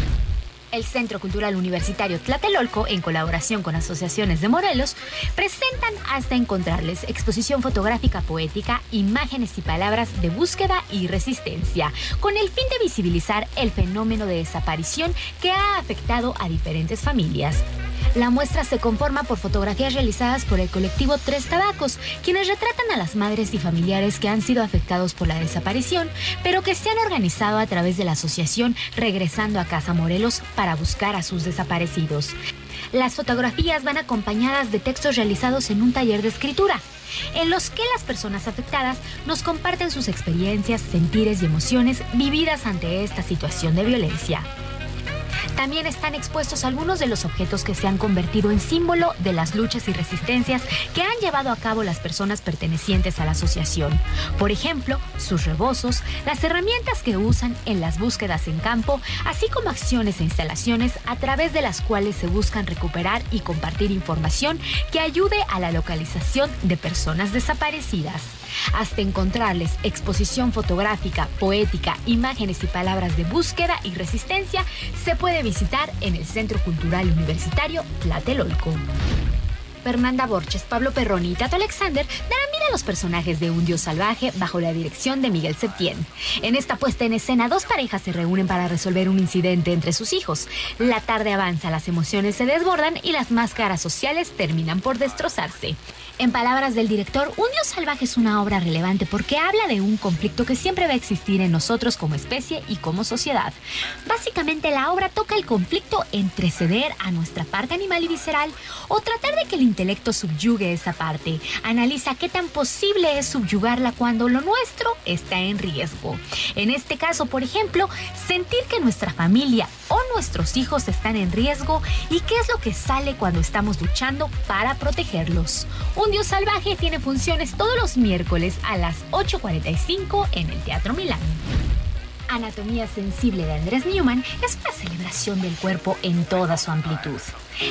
El Centro Cultural Universitario Tlatelolco, en colaboración con asociaciones de Morelos, presentan Hasta Encontrarles, exposición fotográfica poética, imágenes y palabras de búsqueda y resistencia, con el fin de visibilizar el fenómeno de desaparición que ha afectado a diferentes familias. La muestra se conforma por fotografías realizadas por el colectivo Tres Tabacos, quienes retratan a las madres y familiares que han sido afectados por la desaparición, pero que se han organizado a través de la asociación Regresando a Casa Morelos para buscar a sus desaparecidos. Las fotografías van acompañadas de textos realizados en un taller de escritura, en los que las personas afectadas nos comparten sus experiencias, sentires y emociones vividas ante esta situación de violencia. También están expuestos algunos de los objetos que se han convertido en símbolo de las luchas y resistencias que han llevado a cabo las personas pertenecientes a la asociación. Por ejemplo, sus rebozos, las herramientas que usan en las búsquedas en campo, así como acciones e instalaciones a través de las cuales se buscan recuperar y compartir información que ayude a la localización de personas desaparecidas. Hasta encontrarles exposición fotográfica, poética, imágenes y palabras de búsqueda y resistencia, se puede visitar en el Centro Cultural Universitario Tlatelolco. Fernanda Borges, Pablo Perroni y Tato Alexander darán vida a los personajes de Un Dios Salvaje bajo la dirección de Miguel Septién. En esta puesta en escena, dos parejas se reúnen para resolver un incidente entre sus hijos. La tarde avanza, las emociones se desbordan y las máscaras sociales terminan por destrozarse. En palabras del director, Un Dios Salvaje es una obra relevante porque habla de un conflicto que siempre va a existir en nosotros como especie y como sociedad. Básicamente la obra toca el conflicto entre ceder a nuestra parte animal y visceral o tratar de que el intelecto subyugue esa parte. Analiza qué tan posible es subyugarla cuando lo nuestro está en riesgo. En este caso, por ejemplo, sentir que nuestra familia o nuestros hijos están en riesgo y qué es lo que sale cuando estamos luchando para protegerlos. Un Dios Salvaje tiene funciones todos los miércoles a las 8.45 en el Teatro Milán. Anatomía Sensible de Andrés Newman es una celebración del cuerpo en toda su amplitud.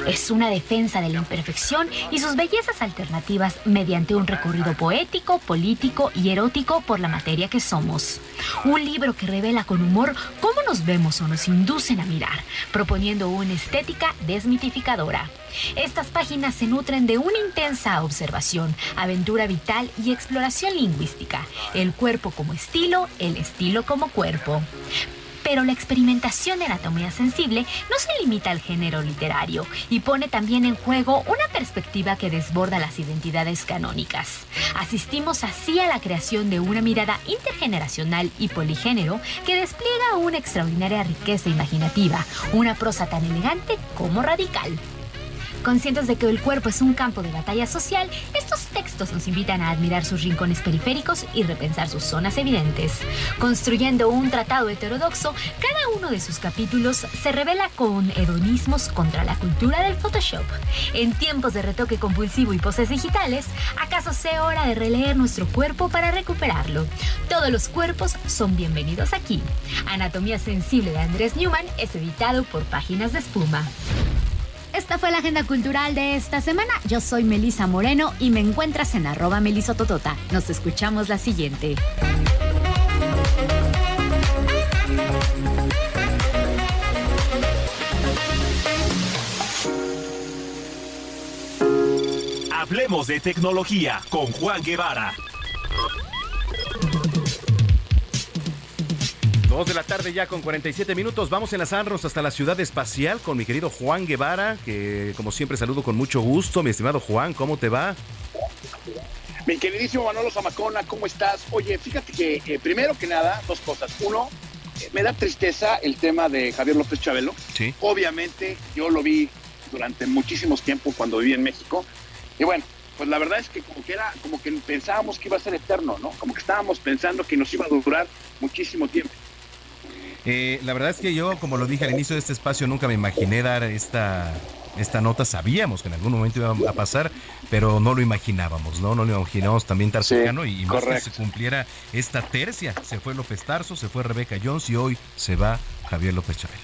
Es una defensa de la imperfección y sus bellezas alternativas mediante un recorrido poético, político y erótico por la materia que somos. Un libro que revela con humor cómo nos vemos o nos inducen a mirar, proponiendo una estética desmitificadora. Estas páginas se nutren de una intensa observación, aventura vital y exploración lingüística. El cuerpo como estilo, el estilo como cuerpo. Pero la experimentación de anatomía sensible no se limita al género literario y pone también en juego una perspectiva que desborda las identidades canónicas. Asistimos así a la creación de una mirada intergeneracional y poligénero que despliega una extraordinaria riqueza imaginativa, una prosa tan elegante como radical. Conscientes de que el cuerpo es un campo de batalla social, estos textos nos invitan a admirar sus rincones periféricos y repensar sus zonas evidentes. Construyendo un tratado heterodoxo, cada uno de sus capítulos se revela con hedonismos contra la cultura del Photoshop. En tiempos de retoque compulsivo y poses digitales, ¿acaso sea hora de releer nuestro cuerpo para recuperarlo? Todos los cuerpos son bienvenidos aquí. Anatomía Sensible de Andrés Newman es editado por Páginas de Espuma. Esta fue la agenda cultural de esta semana. Yo soy Melisa Moreno y me encuentras en arroba melisototota. Nos escuchamos la siguiente. Hablemos de tecnología con Juan Guevara. Dos de la tarde ya con 47 minutos. Vamos a enlazarnos hasta la ciudad espacial con mi querido Juan Guevara, que como siempre saludo con mucho gusto. Mi estimado Juan, ¿cómo te va? Mi queridísimo Manolo Zamacona, ¿cómo estás? Oye, fíjate que eh, primero que nada, dos cosas. Uno, eh, me da tristeza el tema de Javier López Chabelo. Sí. Obviamente, yo lo vi durante muchísimos tiempos cuando viví en México. Y bueno, pues la verdad es que como que era, como que pensábamos que iba a ser eterno, ¿no? Como que estábamos pensando que nos iba a durar muchísimo tiempo. Eh, la verdad es que yo, como lo dije al inicio de este espacio, nunca me imaginé dar esta, esta nota. Sabíamos que en algún momento iba a pasar, pero no lo imaginábamos, ¿no? No lo imaginábamos también tan cercano y, y más que se cumpliera esta tercia. Se fue López Tarso, se fue Rebeca Jones y hoy se va Javier López Chabelo.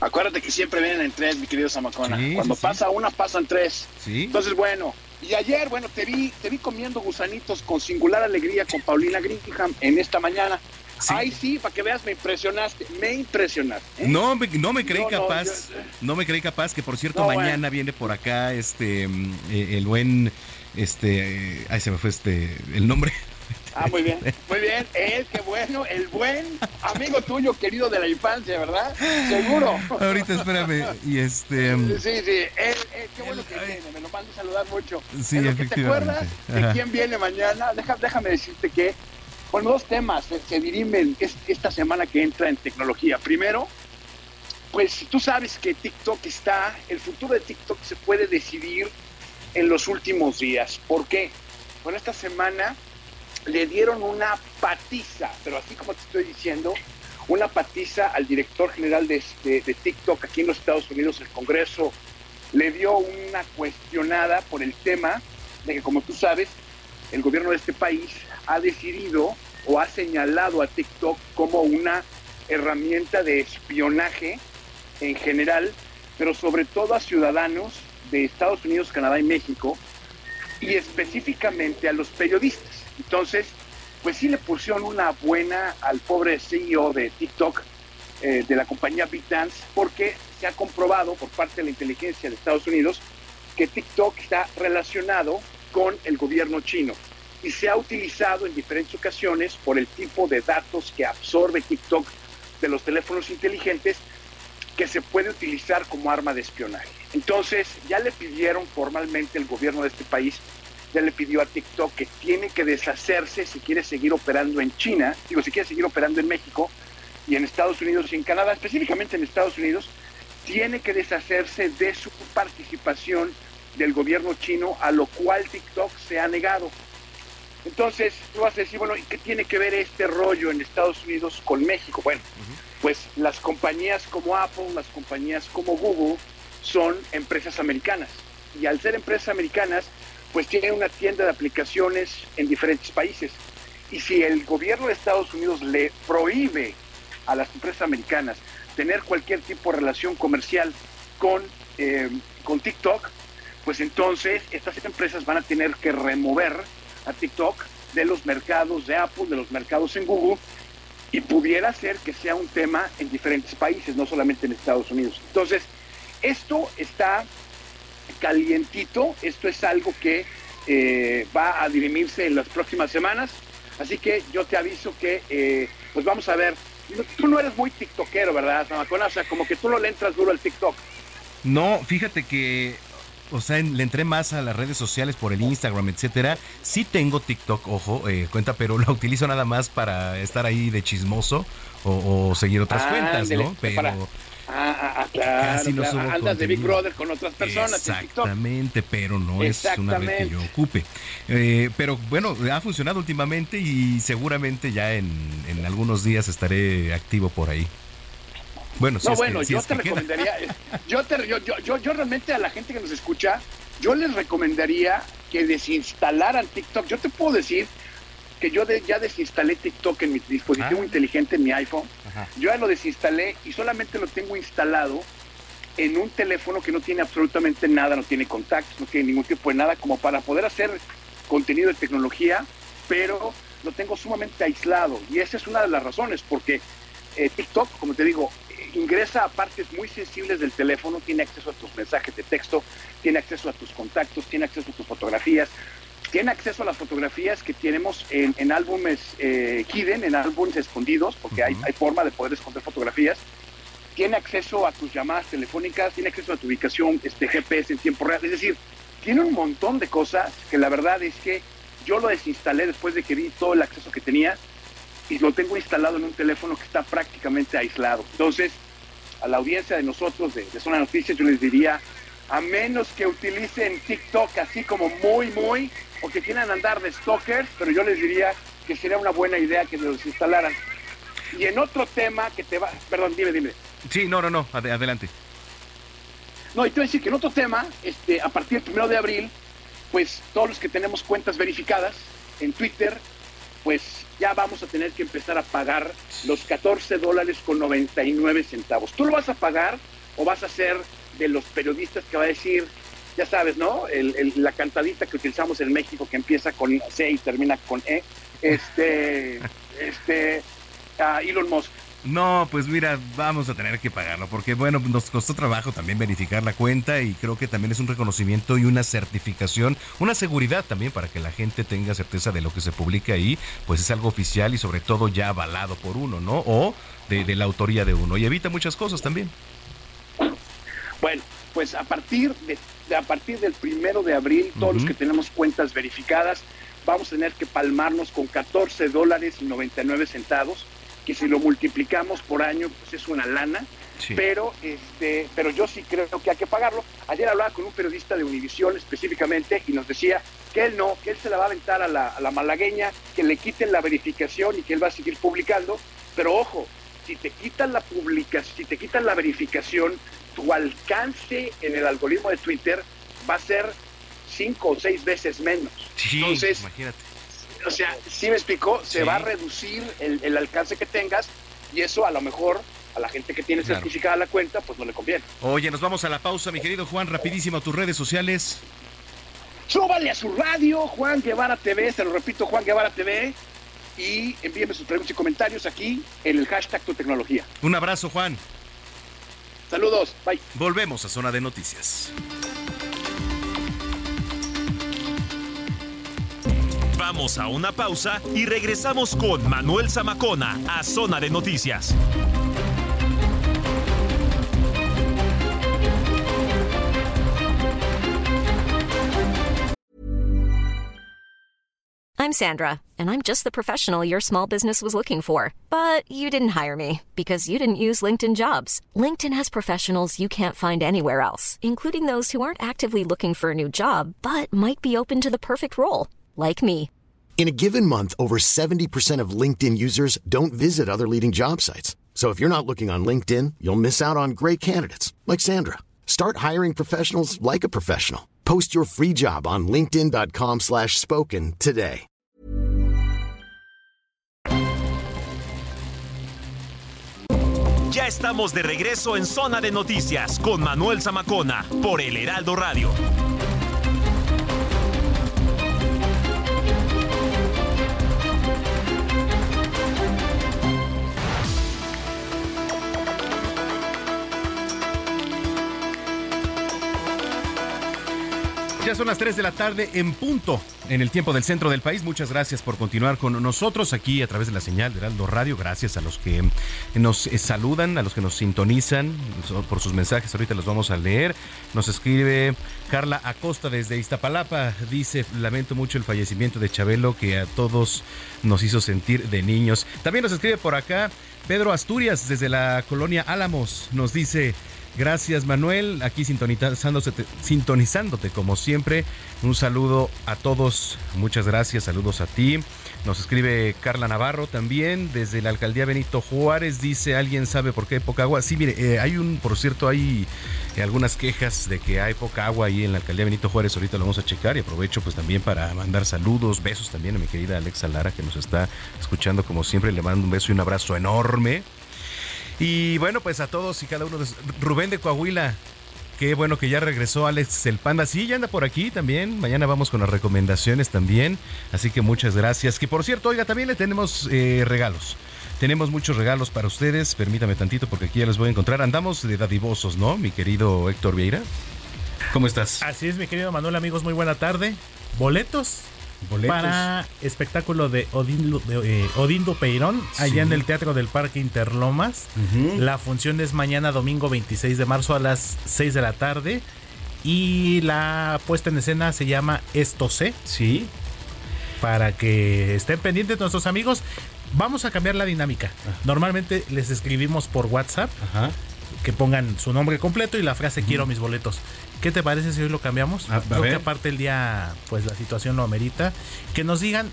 Acuérdate que siempre vienen en tres, mi querido Zamacona. Sí, Cuando sí, pasa una, pasan tres. Sí. Entonces, bueno, y ayer, bueno, te vi, te vi comiendo gusanitos con singular alegría con Paulina Greenham en esta mañana. Ay, sí, para que veas, me impresionaste, me impresionaste. ¿eh? No, me, no me creí No, no, capaz, yo- no me creí capaz, que por cierto mañana bueno. viene por acá este mm, eh, el buen este eh, ay se me fue este el nombre. Ah, muy bien, muy bien. Él, qué bueno, el buen amigo tuyo, querido de la infancia, ¿verdad? Seguro. Ahorita espérame y este mm, Sí, sí, él, él, qué bueno que viene, me lo mando a saludar mucho. Sí, que ¿Te efectivamente. acuerdas de quién viene mañana? Deja- déjame decirte que, bueno, dos temas se, dirimen es- esta semana que entra en tecnología. Primero, pues tú sabes que TikTok está, el futuro de TikTok se puede decidir en los últimos días. ¿Por qué? Bueno, esta semana le dieron una patiza, pero así como te estoy diciendo, una patiza al director general de, este- de TikTok aquí en los Estados Unidos, el Congreso le dio una cuestionada por el tema de que, como tú sabes, el gobierno de este país ha decidido o ha señalado a TikTok como una herramienta de espionaje en general, pero sobre todo a ciudadanos de Estados Unidos, Canadá y México, y específicamente a los periodistas. Entonces, pues sí le pusieron una buena al pobre CEO de TikTok, eh, de la compañía BitDance, porque se ha comprobado por parte de la inteligencia de Estados Unidos que TikTok está relacionado con el gobierno chino y se ha utilizado en diferentes ocasiones por el tipo de datos que absorbe TikTok de los teléfonos inteligentes que se puede utilizar como arma de espionaje. Entonces, ya le pidieron formalmente el gobierno de este país, ya le pidió a TikTok que tiene que deshacerse si quiere seguir operando en China, digo, si quiere seguir operando en México y en Estados Unidos y en Canadá, específicamente en Estados Unidos, tiene que deshacerse de su participación del gobierno chino, a lo cual TikTok se ha negado. Entonces, tú vas a decir, bueno, ¿y qué tiene que ver este rollo en Estados Unidos con México? Bueno, pues las compañías como Apple, las compañías como Google son empresas americanas. Y al ser empresas americanas, pues tienen una tienda de aplicaciones en diferentes países. Y si el gobierno de Estados Unidos le prohíbe a las empresas americanas tener cualquier tipo de relación comercial con, eh, con TikTok, pues entonces estas empresas van a tener que remover a TikTok de los mercados de Apple, de los mercados en Google, y pudiera ser que sea un tema en diferentes países, no solamente en Estados Unidos. Entonces, esto está calientito, esto es algo que eh, va a dirimirse en las próximas semanas, así que yo te aviso que, eh, pues vamos a ver, tú no eres muy tiktokero, ¿verdad, Zamacona? O sea, como que tú no le entras duro al TikTok. No, fíjate que, o sea, le entré más a las redes sociales por el Instagram, etcétera. Sí tengo TikTok, ojo, eh, cuenta, pero lo utilizo nada más para estar ahí de chismoso o, o seguir otras Ah, cuentas, ¿no? Pero para- Ah, ah, ah, claro, Casi no claro. subo Andas de Big. Brother con otras personas. Exactamente, pero no es una red que yo ocupe. Eh, pero bueno, ha funcionado últimamente y seguramente ya en, en algunos días estaré activo por ahí. Bueno, si no, que- bueno, si yo te recomendaría, yo, te, yo, yo, yo, yo realmente a la gente que nos escucha, yo les recomendaría que desinstalaran TikTok. Yo te puedo decir que yo de- ya desinstalé TikTok en mi dispositivo Ah. inteligente, en mi iPhone. Ajá. Yo ya lo desinstalé y solamente lo tengo instalado en un teléfono que no tiene absolutamente nada, no tiene contactos, no tiene ningún tipo de nada, como para poder hacer contenido de tecnología, pero lo tengo sumamente aislado. Y esa es una de las razones, porque eh, TikTok, como te digo, ingresa a partes muy sensibles del teléfono, tiene acceso a tus mensajes de texto, tiene acceso a tus contactos, tiene acceso a tus fotografías, tiene acceso a las fotografías que tenemos en, en álbumes eh, hidden, en álbumes escondidos, porque hay, hay forma de poder esconder fotografías. Tiene acceso a tus llamadas telefónicas, tiene acceso a tu ubicación este, GPS en tiempo real. Es decir, tiene un montón de cosas que la verdad es que yo lo desinstalé después de que vi todo el acceso que tenía y lo tengo instalado en un teléfono que está prácticamente aislado. Entonces, a la audiencia de nosotros de, de Zona Noticias, yo les diría, a menos que utilicen TikTok así como muy, muy, o que quieran andar de stalkers, pero yo les diría que sería una buena idea que lo desinstalaran. Y en otro tema que te va, perdón, dime, dime. Sí, no, no, no, ade- adelante. No, y te voy a decir que en otro tema, este, a partir del primero de abril, pues todos los que tenemos cuentas verificadas en Twitter, pues ya vamos a tener que empezar a pagar los 14 dólares con 99 centavos. ¿Tú lo vas a pagar o vas a ser de los periodistas que va a decir, ya sabes, ¿no? El- el- la cantadita que utilizamos en México que empieza con C y termina con E. Este, este, a Elon Musk. No, pues mira, vamos a tener que pagarlo, porque bueno, nos costó trabajo también verificar la cuenta y creo que también es un reconocimiento y una certificación, una seguridad también para que la gente tenga certeza de lo que se publica ahí, pues es algo oficial y sobre todo ya avalado por uno, ¿no? O de, de la autoría de uno y evita muchas cosas también. Bueno, pues a partir de, de- a partir del primero de abril, todos los que tenemos cuentas verificadas, vamos a tener que palmarnos con 14 dólares y 99 centavos, que si lo multiplicamos por año, pues es una lana. Sí. Pero, este, pero yo sí creo que hay que pagarlo. Ayer hablaba con un periodista de Univisión específicamente y nos decía que él no, que él se la va a aventar a la, a la malagueña, que le quiten la verificación y que él va a seguir publicando. Pero ojo, si te quitan la publicación, si te quitan la verificación, tu alcance en el algoritmo de Twitter va a ser cinco o seis veces menos. Sí, Entonces, imagínate. O sea, si me explicó, se Sí. va a reducir el, el alcance que tengas y eso a lo mejor a la gente que tiene Claro. certificada la cuenta, pues no le conviene. Oye, nos vamos a la pausa, mi querido Juan, rapidísimo, tus redes sociales. Súbale a su radio, Juan Guevara TV, se lo repito, Juan Guevara TV, y envíeme sus preguntas y comentarios aquí en el hashtag tu tecnología. Un abrazo, Juan. Saludos, bye. Volvemos a Zona de Noticias. Vamos a una pausa y regresamos con Manuel Zamacona a Zona de Noticias. I'm Sandra, and I'm just the professional your small business was looking for. But you didn't hire me because you didn't use LinkedIn jobs. LinkedIn has professionals you can't find anywhere else, including those who aren't actively looking for a new job but might be open to the perfect role, like me. In a given month, over 70% of LinkedIn users don't visit other leading job sites. So if you're not looking on LinkedIn, you'll miss out on great candidates like Sandra. Start hiring professionals like a professional. Post your free job on linkedin.com/spoken today. Ya estamos de regreso en Zona de Noticias con Manuel Zamacona por El Heraldo Radio. Ya son las 3 de la tarde en punto en el tiempo del centro del país. Muchas gracias por continuar con nosotros aquí a través de la señal de Heraldo Radio. Gracias a los que nos eh, saludan, a los que nos sintonizan por sus mensajes. Ahorita los vamos a leer. Nos escribe Carla Acosta desde Iztapalapa. Dice, lamento mucho el fallecimiento de Chabelo que a todos nos hizo sentir de niños. También nos escribe por acá Pedro Asturias desde la colonia Álamos. Nos dice... Gracias Manuel, aquí sintonizándote, sintonizándote como siempre. Un saludo a todos, muchas gracias, saludos a ti. Nos escribe Carla Navarro también desde la alcaldía Benito Juárez. Dice, ¿alguien sabe por qué hay poca agua? Sí, mire, eh, hay un, por cierto, hay eh, algunas quejas de que hay poca agua ahí en la alcaldía Benito Juárez. Ahorita lo vamos a checar y aprovecho pues también para mandar saludos, besos también a mi querida Alexa Lara que nos está escuchando como siempre. Le mando un beso y un abrazo enorme. Y bueno, pues a todos y cada uno de Rubén de Coahuila. Qué bueno que ya regresó Alex el Panda. Sí, ya anda por aquí también. Mañana vamos con las recomendaciones también. Así que muchas gracias. Que por cierto, oiga, también le tenemos eh, regalos. Tenemos muchos regalos para ustedes. Permítame tantito porque aquí ya les voy a encontrar. Andamos de dadivosos, ¿no? Mi querido Héctor Vieira. ¿Cómo estás? Así es, mi querido Manuel, amigos, muy buena tarde. Boletos. Boletos. Para espectáculo de Odín, de, eh, Odín Dupeirón, allá en el Teatro del Parque Interlomas. La función es mañana, domingo 26 de marzo a las 6 de la tarde. Y la puesta en escena se llama Esto sé. Sí. Para que estén pendientes nuestros amigos. Vamos a cambiar la dinámica. Normalmente les escribimos por WhatsApp que pongan su nombre completo y la frase quiero mis boletos. ¿Qué te parece si hoy lo cambiamos? A- a Creo ver. que aparte el día, pues la situación lo amerita. Que nos digan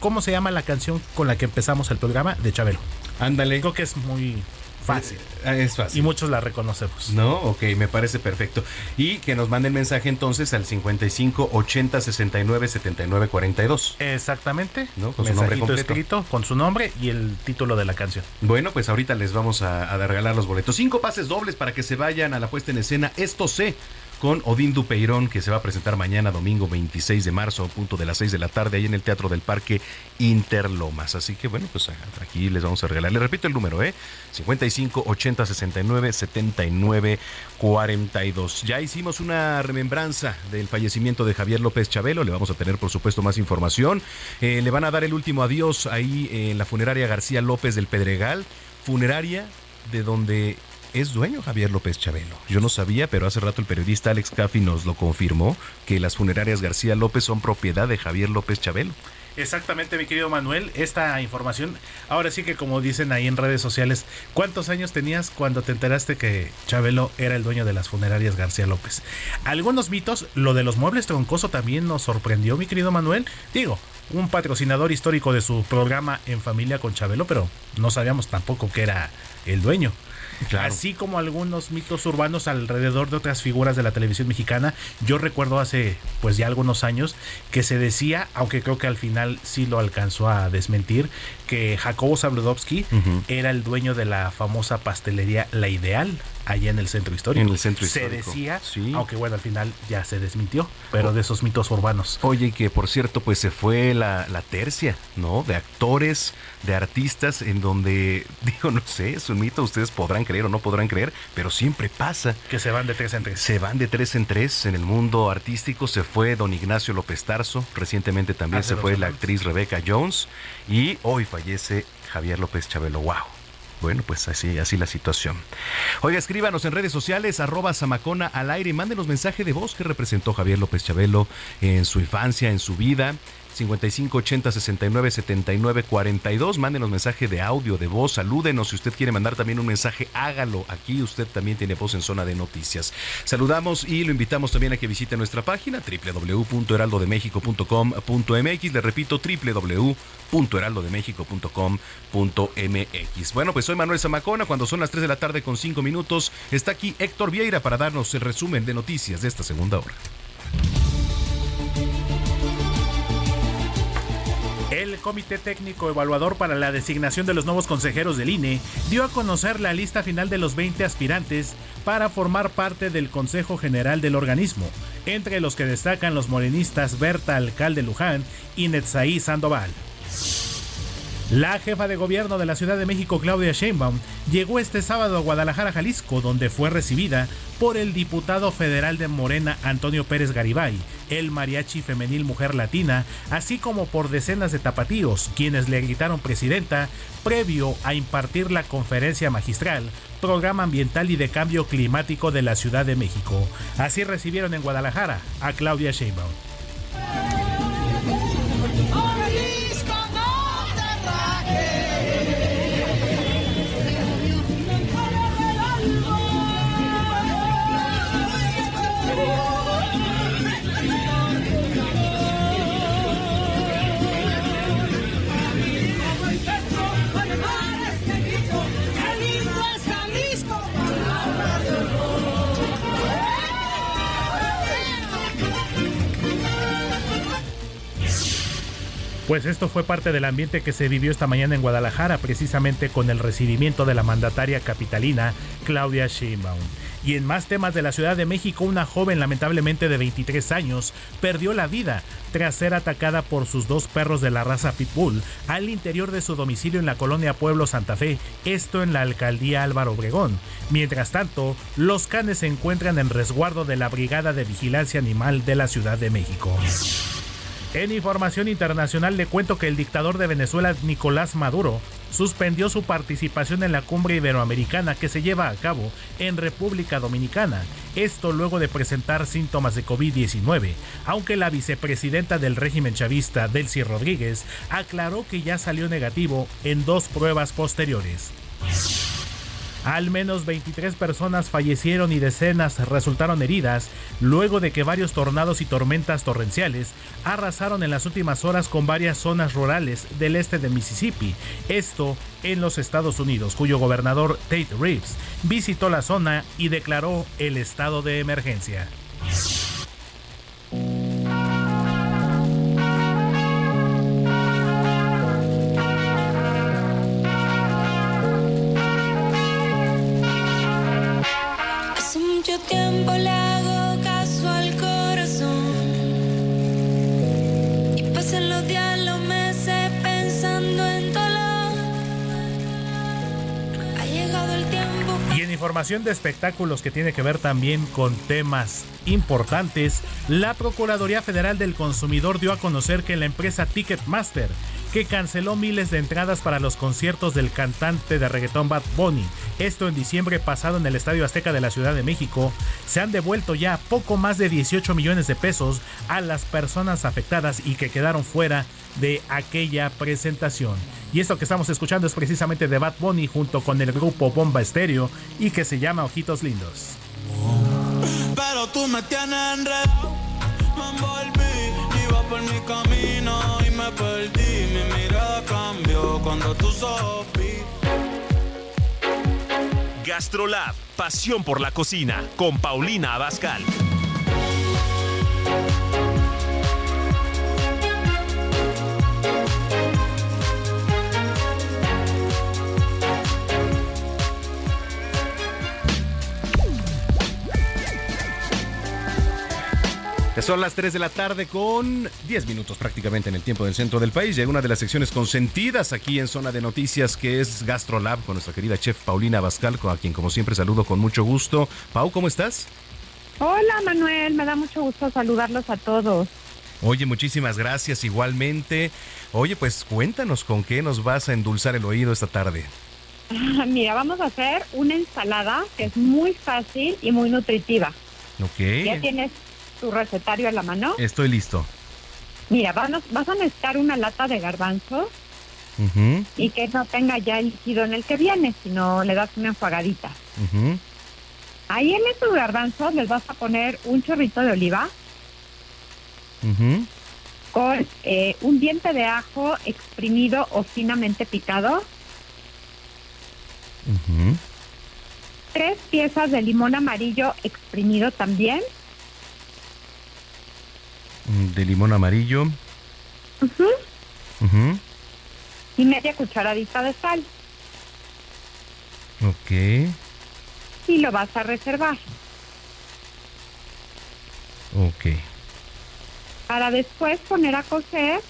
cómo se llama la canción con la que empezamos el programa de Chabelo. Ándale. Creo que es muy fácil. Eh, Es fácil. Y muchos la reconocemos. No, ok, me parece perfecto. Y que nos manden mensaje entonces al 55 80 69 79 42. Exactamente. ¿No? Con su nombre Mensajito completo. escrito, con su nombre y el título de la canción. Bueno, pues ahorita les vamos a, a regalar los boletos. Cinco pases dobles para que se vayan a la puesta en escena. Esto sé con Odín Dupeirón, que se va a presentar mañana, domingo 26 de marzo, a punto de las 6 de la tarde, ahí en el Teatro del Parque Interlomas. Así que bueno, pues aquí les vamos a regalar. Les repito el número, ¿eh? 55 80 69 79 42. Ya hicimos una remembranza del fallecimiento de Javier López Chabelo. Le vamos a tener, por supuesto, más información. Eh, le van a dar el último adiós ahí en la funeraria García López del Pedregal. Funeraria de donde es dueño Javier López Chabelo. Yo no sabía, pero hace rato el periodista Alex Caffi nos lo confirmó, que las funerarias García López son propiedad de Javier López Chabelo. Exactamente, mi querido Manuel. Esta información, ahora sí que como dicen ahí en redes sociales, ¿cuántos años tenías cuando te enteraste que Chabelo era el dueño de las funerarias García López? Algunos mitos, lo de los muebles troncoso también nos sorprendió, mi querido Manuel. Digo, un patrocinador histórico de su programa En Familia con Chabelo, pero no sabíamos tampoco que era el dueño. Así como algunos mitos urbanos alrededor de otras figuras de la televisión mexicana. Yo recuerdo hace pues ya algunos años que se decía, aunque creo que al final sí lo alcanzó a desmentir, que Jacobo Zabludovsky era el dueño de la famosa pastelería La Ideal allá en el centro histórico. En el centro se histórico, decía, sí. aunque bueno, al final ya se desmintió, pero de esos mitos urbanos. Oye, y que por cierto, pues se fue la, la tercia, ¿no? De actores, de artistas, en donde, digo, no sé, es un mito, ustedes podrán creer o no podrán creer, pero siempre pasa. Que se van de tres en tres. Se van de tres en tres en el mundo artístico. Se fue don Ignacio López Tarso, recientemente también Hace se fue la actriz Rebeca Jones y hoy fallece Javier López Chabelo. ¡Wow! Bueno, pues así, así la situación. Oiga, escríbanos en redes sociales, arroba Samacona al aire y mándenos mensaje de voz que representó Javier López Chabelo en su infancia, en su vida. 55 80 69 79 42. Mándenos mensaje de audio, de voz, salúdenos. Si usted quiere mandar también un mensaje, hágalo. Aquí usted también tiene voz en zona de noticias. Saludamos y lo invitamos también a que visite nuestra página www.heraldodemexico.com.mx. Le repito, www.heraldodemexico.com.mx. Bueno, pues soy Manuel Zamacona. Cuando son las 3 de la tarde con 5 minutos, está aquí Héctor Vieira para darnos el resumen de noticias de esta segunda hora. El Comité Técnico Evaluador para la designación de los nuevos consejeros del INE dio a conocer la lista final de los 20 aspirantes para formar parte del Consejo General del organismo, entre los que destacan los morenistas Berta Alcalde Luján y Netzaí Sandoval. La jefa de gobierno de la Ciudad de México, Claudia Sheinbaum, llegó este sábado a Guadalajara, Jalisco, donde fue recibida por el diputado federal de Morena, Antonio Pérez Garibay, el mariachi femenil Mujer Latina, así como por decenas de tapatíos, quienes le gritaron presidenta previo a impartir la conferencia magistral Programa Ambiental y de Cambio Climático de la Ciudad de México. Así recibieron en Guadalajara a Claudia Sheinbaum. Pues esto fue parte del ambiente que se vivió esta mañana en Guadalajara, precisamente con el recibimiento de la mandataria capitalina Claudia Sheinbaum. Y en más temas de la Ciudad de México, una joven lamentablemente de 23 años perdió la vida tras ser atacada por sus dos perros de la raza Pitbull al interior de su domicilio en la colonia Pueblo Santa Fe, esto en la alcaldía Álvaro Obregón. Mientras tanto, los canes se encuentran en resguardo de la Brigada de Vigilancia Animal de la Ciudad de México. En información internacional le cuento que el dictador de Venezuela, Nicolás Maduro, suspendió su participación en la cumbre iberoamericana que se lleva a cabo en República Dominicana. Esto luego de presentar síntomas de COVID-19, aunque la vicepresidenta del régimen chavista, Delcy Rodríguez, aclaró que ya salió negativo en dos pruebas posteriores. Al menos 23 personas fallecieron y decenas resultaron heridas luego de que varios tornados y tormentas torrenciales arrasaron en las últimas horas con varias zonas rurales del este de Mississippi, esto en los Estados Unidos, cuyo gobernador Tate Reeves visitó la zona y declaró el estado de emergencia. Información de espectáculos que tiene que ver también con temas importantes, la Procuraduría Federal del Consumidor dio a conocer que la empresa Ticketmaster, que canceló miles de entradas para los conciertos del cantante de reggaetón Bad Bunny, esto en diciembre pasado en el Estadio Azteca de la Ciudad de México, se han devuelto ya poco más de 18 millones de pesos a las personas afectadas y que quedaron fuera de aquella presentación. Y esto que estamos escuchando es precisamente de Bad Bunny junto con el grupo Bomba Estéreo y que se llama Ojitos Lindos. Pero tú me tienes enredado, me envolví, iba por mi camino y me perdí. Mi mirada cambió cuando tú sopí. Gastrolab, pasión por la cocina, con Paulina Abascal. Son las 3 de la tarde con 10 minutos prácticamente en el tiempo del centro del país. Llega una de las secciones consentidas aquí en Zona de Noticias que es GastroLab con nuestra querida chef Paulina Abascal, a quien como siempre saludo con mucho gusto. Pau, ¿cómo estás? Hola Manuel, me da mucho gusto saludarlos a todos. Oye, muchísimas gracias igualmente. Oye, pues cuéntanos con qué nos vas a endulzar el oído esta tarde. Mira, vamos a hacer una ensalada que es muy fácil y muy nutritiva. ¿Ya Ok, tienes tu recetario a la mano? estoy listo. Mira, vas a, vas a necesitar una lata de garbanzos y que no tenga ya el líquido en el que viene, sino le das una enjuagadita. Ahí en esos garbanzos les vas a poner un chorrito de oliva. Con eh, un diente de ajo exprimido o finamente picado, tres piezas de limón amarillo exprimido también, De limón amarillo. ujú, Ujú, y media cucharadita de sal. Ok. Y lo vas a reservar. Ok. Para después poner a cocer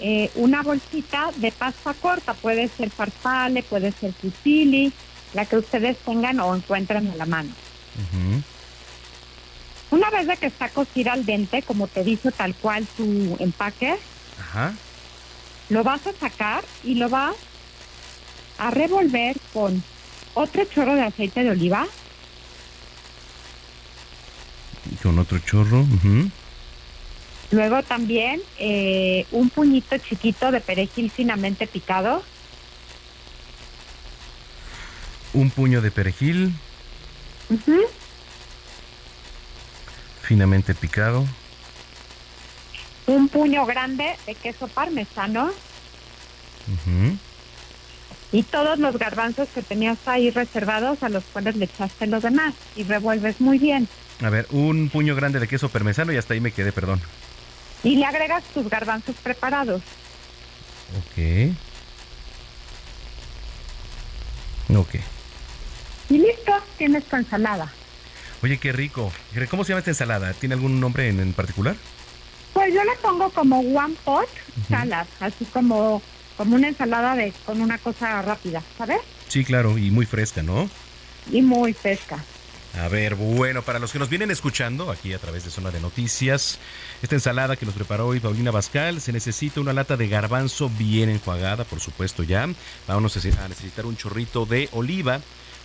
eh, una bolsita de pasta corta. Puede ser farfalle, puede ser fusilli, la que ustedes tengan o encuentren a la mano. Una vez de que está cocida al dente, como te dice tal cual tu empaque, Ajá. lo vas a sacar y lo vas a revolver con otro chorro de aceite de oliva, Y Con otro chorro. luego también eh, un puñito chiquito de perejil finamente picado, Un puño de perejil finamente picado. un puño grande de queso parmesano y todos los garbanzos que tenías ahí reservados a los cuales le echaste los demás y revuelves muy bien. A ver, un puño grande de queso parmesano y hasta ahí me quedé, perdón. Y le agregas tus garbanzos preparados. Ok. Ok. Y listo, tienes tu ensalada. Oye, qué rico. ¿Cómo se llama esta ensalada? ¿Tiene algún nombre en, en particular? Pues yo le pongo como one pot salad, así como como una ensalada de con una cosa rápida, ¿sabes? Sí, claro, y muy fresca, ¿no? Y muy fresca. A ver, bueno, para los que nos vienen escuchando aquí a través de Zona de Noticias, esta ensalada que nos preparó hoy Paulina Bascal, se necesita una lata de garbanzo bien enjuagada, por supuesto ya. Vamos a necesitar un chorrito de oliva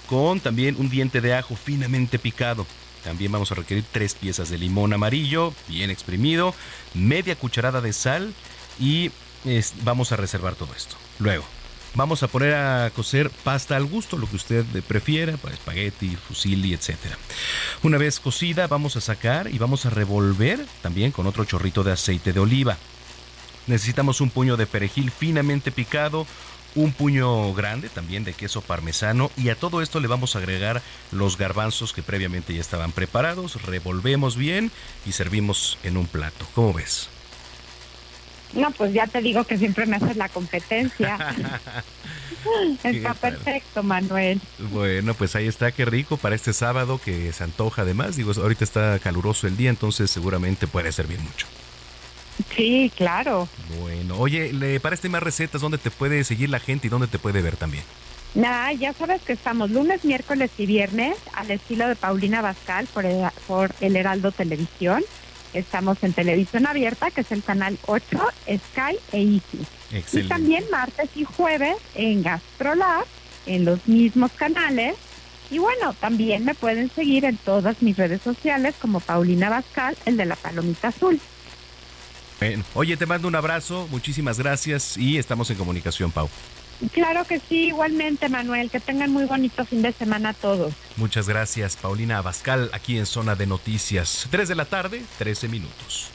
con también un diente de ajo finamente picado. También vamos a requerir tres piezas de limón amarillo, bien exprimido, media cucharada de sal y vamos a reservar todo esto. Luego, Vamos a poner a cocer pasta al gusto, lo que usted prefiera, pues, espagueti, fusilli, etcétera. Una vez cocida, vamos a sacar y vamos a revolver también con otro chorrito de aceite de oliva. Necesitamos un puño de perejil finamente picado, un puño grande también de queso parmesano y a todo esto le vamos a agregar los garbanzos que previamente ya estaban preparados, revolvemos bien y servimos en un plato. ¿Cómo ves? No, pues ya te digo que siempre me haces la competencia. está perfecto, Manuel. Bueno, pues ahí está, qué rico para este sábado que se antoja además. Digo, ahorita está caluroso el día, entonces seguramente puede servir mucho. Sí, claro. Bueno, oye, ¿le para este más recetas? ¿Dónde te puede seguir la gente y dónde te puede ver también? Nada, ya sabes que estamos lunes, miércoles y viernes al estilo de Paulina Bascal por el, por el Heraldo Televisión. Estamos en televisión abierta, que es el canal 8, Sky e Easy. Excelente. Y también martes y jueves en Gastrolab, en los mismos canales. Y bueno, también me pueden seguir en todas mis redes sociales como Paulina Bascal, el de la palomita azul. Bueno, oye, te mando un abrazo, muchísimas gracias y estamos en comunicación, Pau. Claro que sí, igualmente, Manuel. Que tengan muy bonito fin de semana todos. Muchas gracias, Paulina Abascal, aquí en Zona de Noticias. 3 de la tarde, 13 minutos.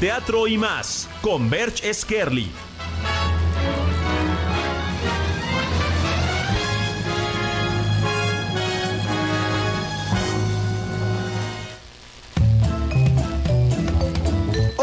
Teatro y más, con Berch Skerli.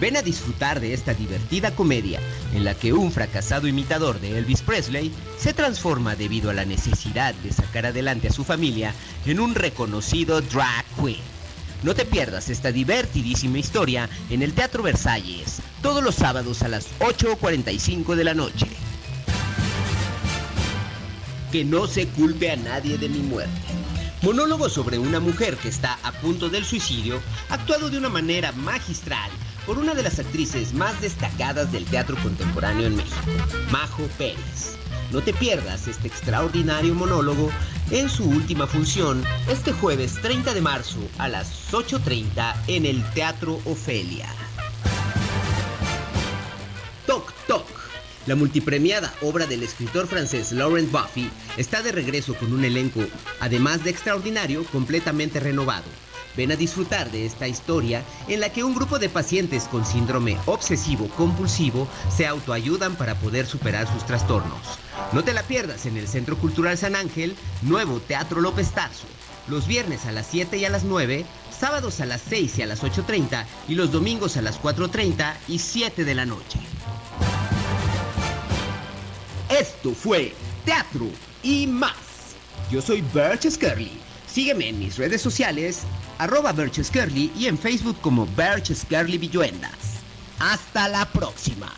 Ven a disfrutar de esta divertida comedia en la que un fracasado imitador de Elvis Presley se transforma debido a la necesidad de sacar adelante a su familia en un reconocido drag queen. No te pierdas esta divertidísima historia en el Teatro Versalles, todos los sábados a las 8.45 de la noche. Que no se culpe a nadie de mi muerte. Monólogo sobre una mujer que está a punto del suicidio, actuado de una manera magistral por una de las actrices más destacadas del teatro contemporáneo en México, Majo Pérez. No te pierdas este extraordinario monólogo en su última función este jueves 30 de marzo a las 8.30 en el Teatro Ofelia. Toc Toc. La multipremiada obra del escritor francés Laurent Buffy está de regreso con un elenco, además de extraordinario, completamente renovado. Ven a disfrutar de esta historia en la que un grupo de pacientes con síndrome obsesivo-compulsivo se autoayudan para poder superar sus trastornos. No te la pierdas en el Centro Cultural San Ángel, Nuevo Teatro López Tarso, los viernes a las 7 y a las 9, sábados a las 6 y a las 8.30 y los domingos a las 4.30 y 7 de la noche. Esto fue Teatro y más. Yo soy Birch Scully. Sígueme en mis redes sociales, arroba Scully y en Facebook como Birch Scully Villuendas. Hasta la próxima.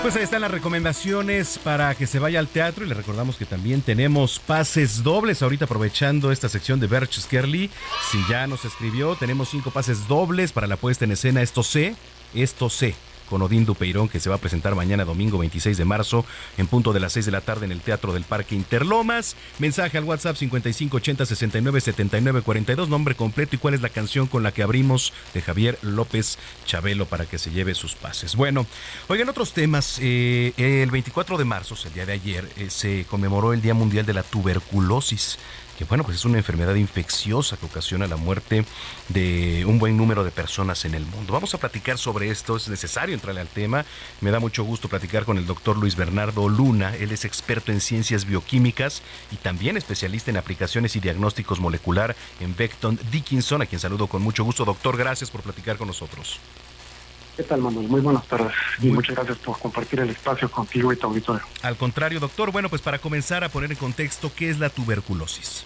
Pues ahí están las recomendaciones para que se vaya al teatro y le recordamos que también tenemos pases dobles ahorita aprovechando esta sección de Berch Skerly. Si ya nos escribió, tenemos cinco pases dobles para la puesta en escena Esto sé, esto sé con Odín Dupeirón, que se va a presentar mañana domingo 26 de marzo en punto de las 6 de la tarde en el Teatro del Parque Interlomas. Mensaje al WhatsApp 5580 69 79 42, nombre completo y cuál es la canción con la que abrimos de Javier López Chabelo para que se lleve sus pases. Bueno, oigan otros temas. Eh, el 24 de marzo, el día de ayer, eh, se conmemoró el Día Mundial de la Tuberculosis que bueno, pues es una enfermedad infecciosa que ocasiona la muerte de un buen número de personas en el mundo. Vamos a platicar sobre esto, es necesario entrarle al tema. Me da mucho gusto platicar con el doctor Luis Bernardo Luna, él es experto en ciencias bioquímicas y también especialista en aplicaciones y diagnósticos molecular en Becton Dickinson, a quien saludo con mucho gusto. Doctor, gracias por platicar con nosotros. ¿Qué tal, Manuel? Muy buenas tardes y muchas gracias por compartir el espacio contigo y tu auditorio. Al contrario, doctor, bueno, pues para comenzar a poner en contexto, ¿qué es la tuberculosis?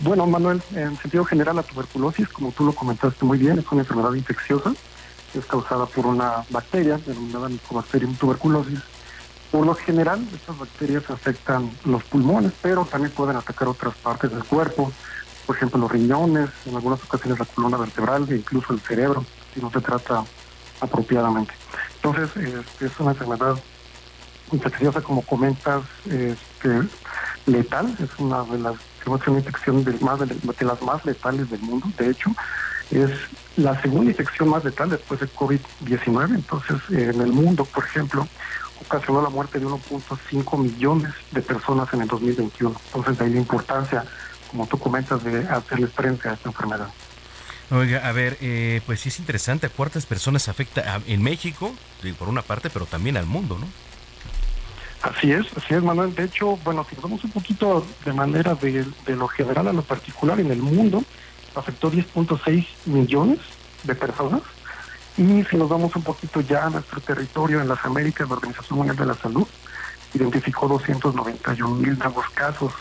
Bueno, Manuel, en sentido general, la tuberculosis, como tú lo comentaste muy bien, es una enfermedad infecciosa. Es causada por una bacteria denominada Mycobacterium tuberculosis. Por lo general, estas bacterias afectan los pulmones, pero también pueden atacar otras partes del cuerpo, por ejemplo, los riñones, en algunas ocasiones la columna vertebral e incluso el cerebro, si no se trata apropiadamente. Entonces, este, es una enfermedad infecciosa, como comentas, este, letal, es una de las es una infección de, más de, las más letales del mundo, de hecho, es la segunda infección más letal después de COVID-19, entonces en el mundo, por ejemplo, ocasionó la muerte de 1.5 millones de personas en el 2021, entonces de ahí la importancia, como tú comentas, de hacerles frente a esta enfermedad. Oiga, a ver, eh, pues sí es interesante, ¿a cuántas personas afecta en México, por una parte, pero también al mundo, ¿no? Así es, así es, Manuel. De hecho, bueno, si nos vamos un poquito de manera de, lo general a lo particular, en el mundo afectó 10.6 millones de personas. Y si nos vamos un poquito ya a nuestro territorio, en las Américas, la Organización Mundial de la Salud identificó 291 mil nuevos casos.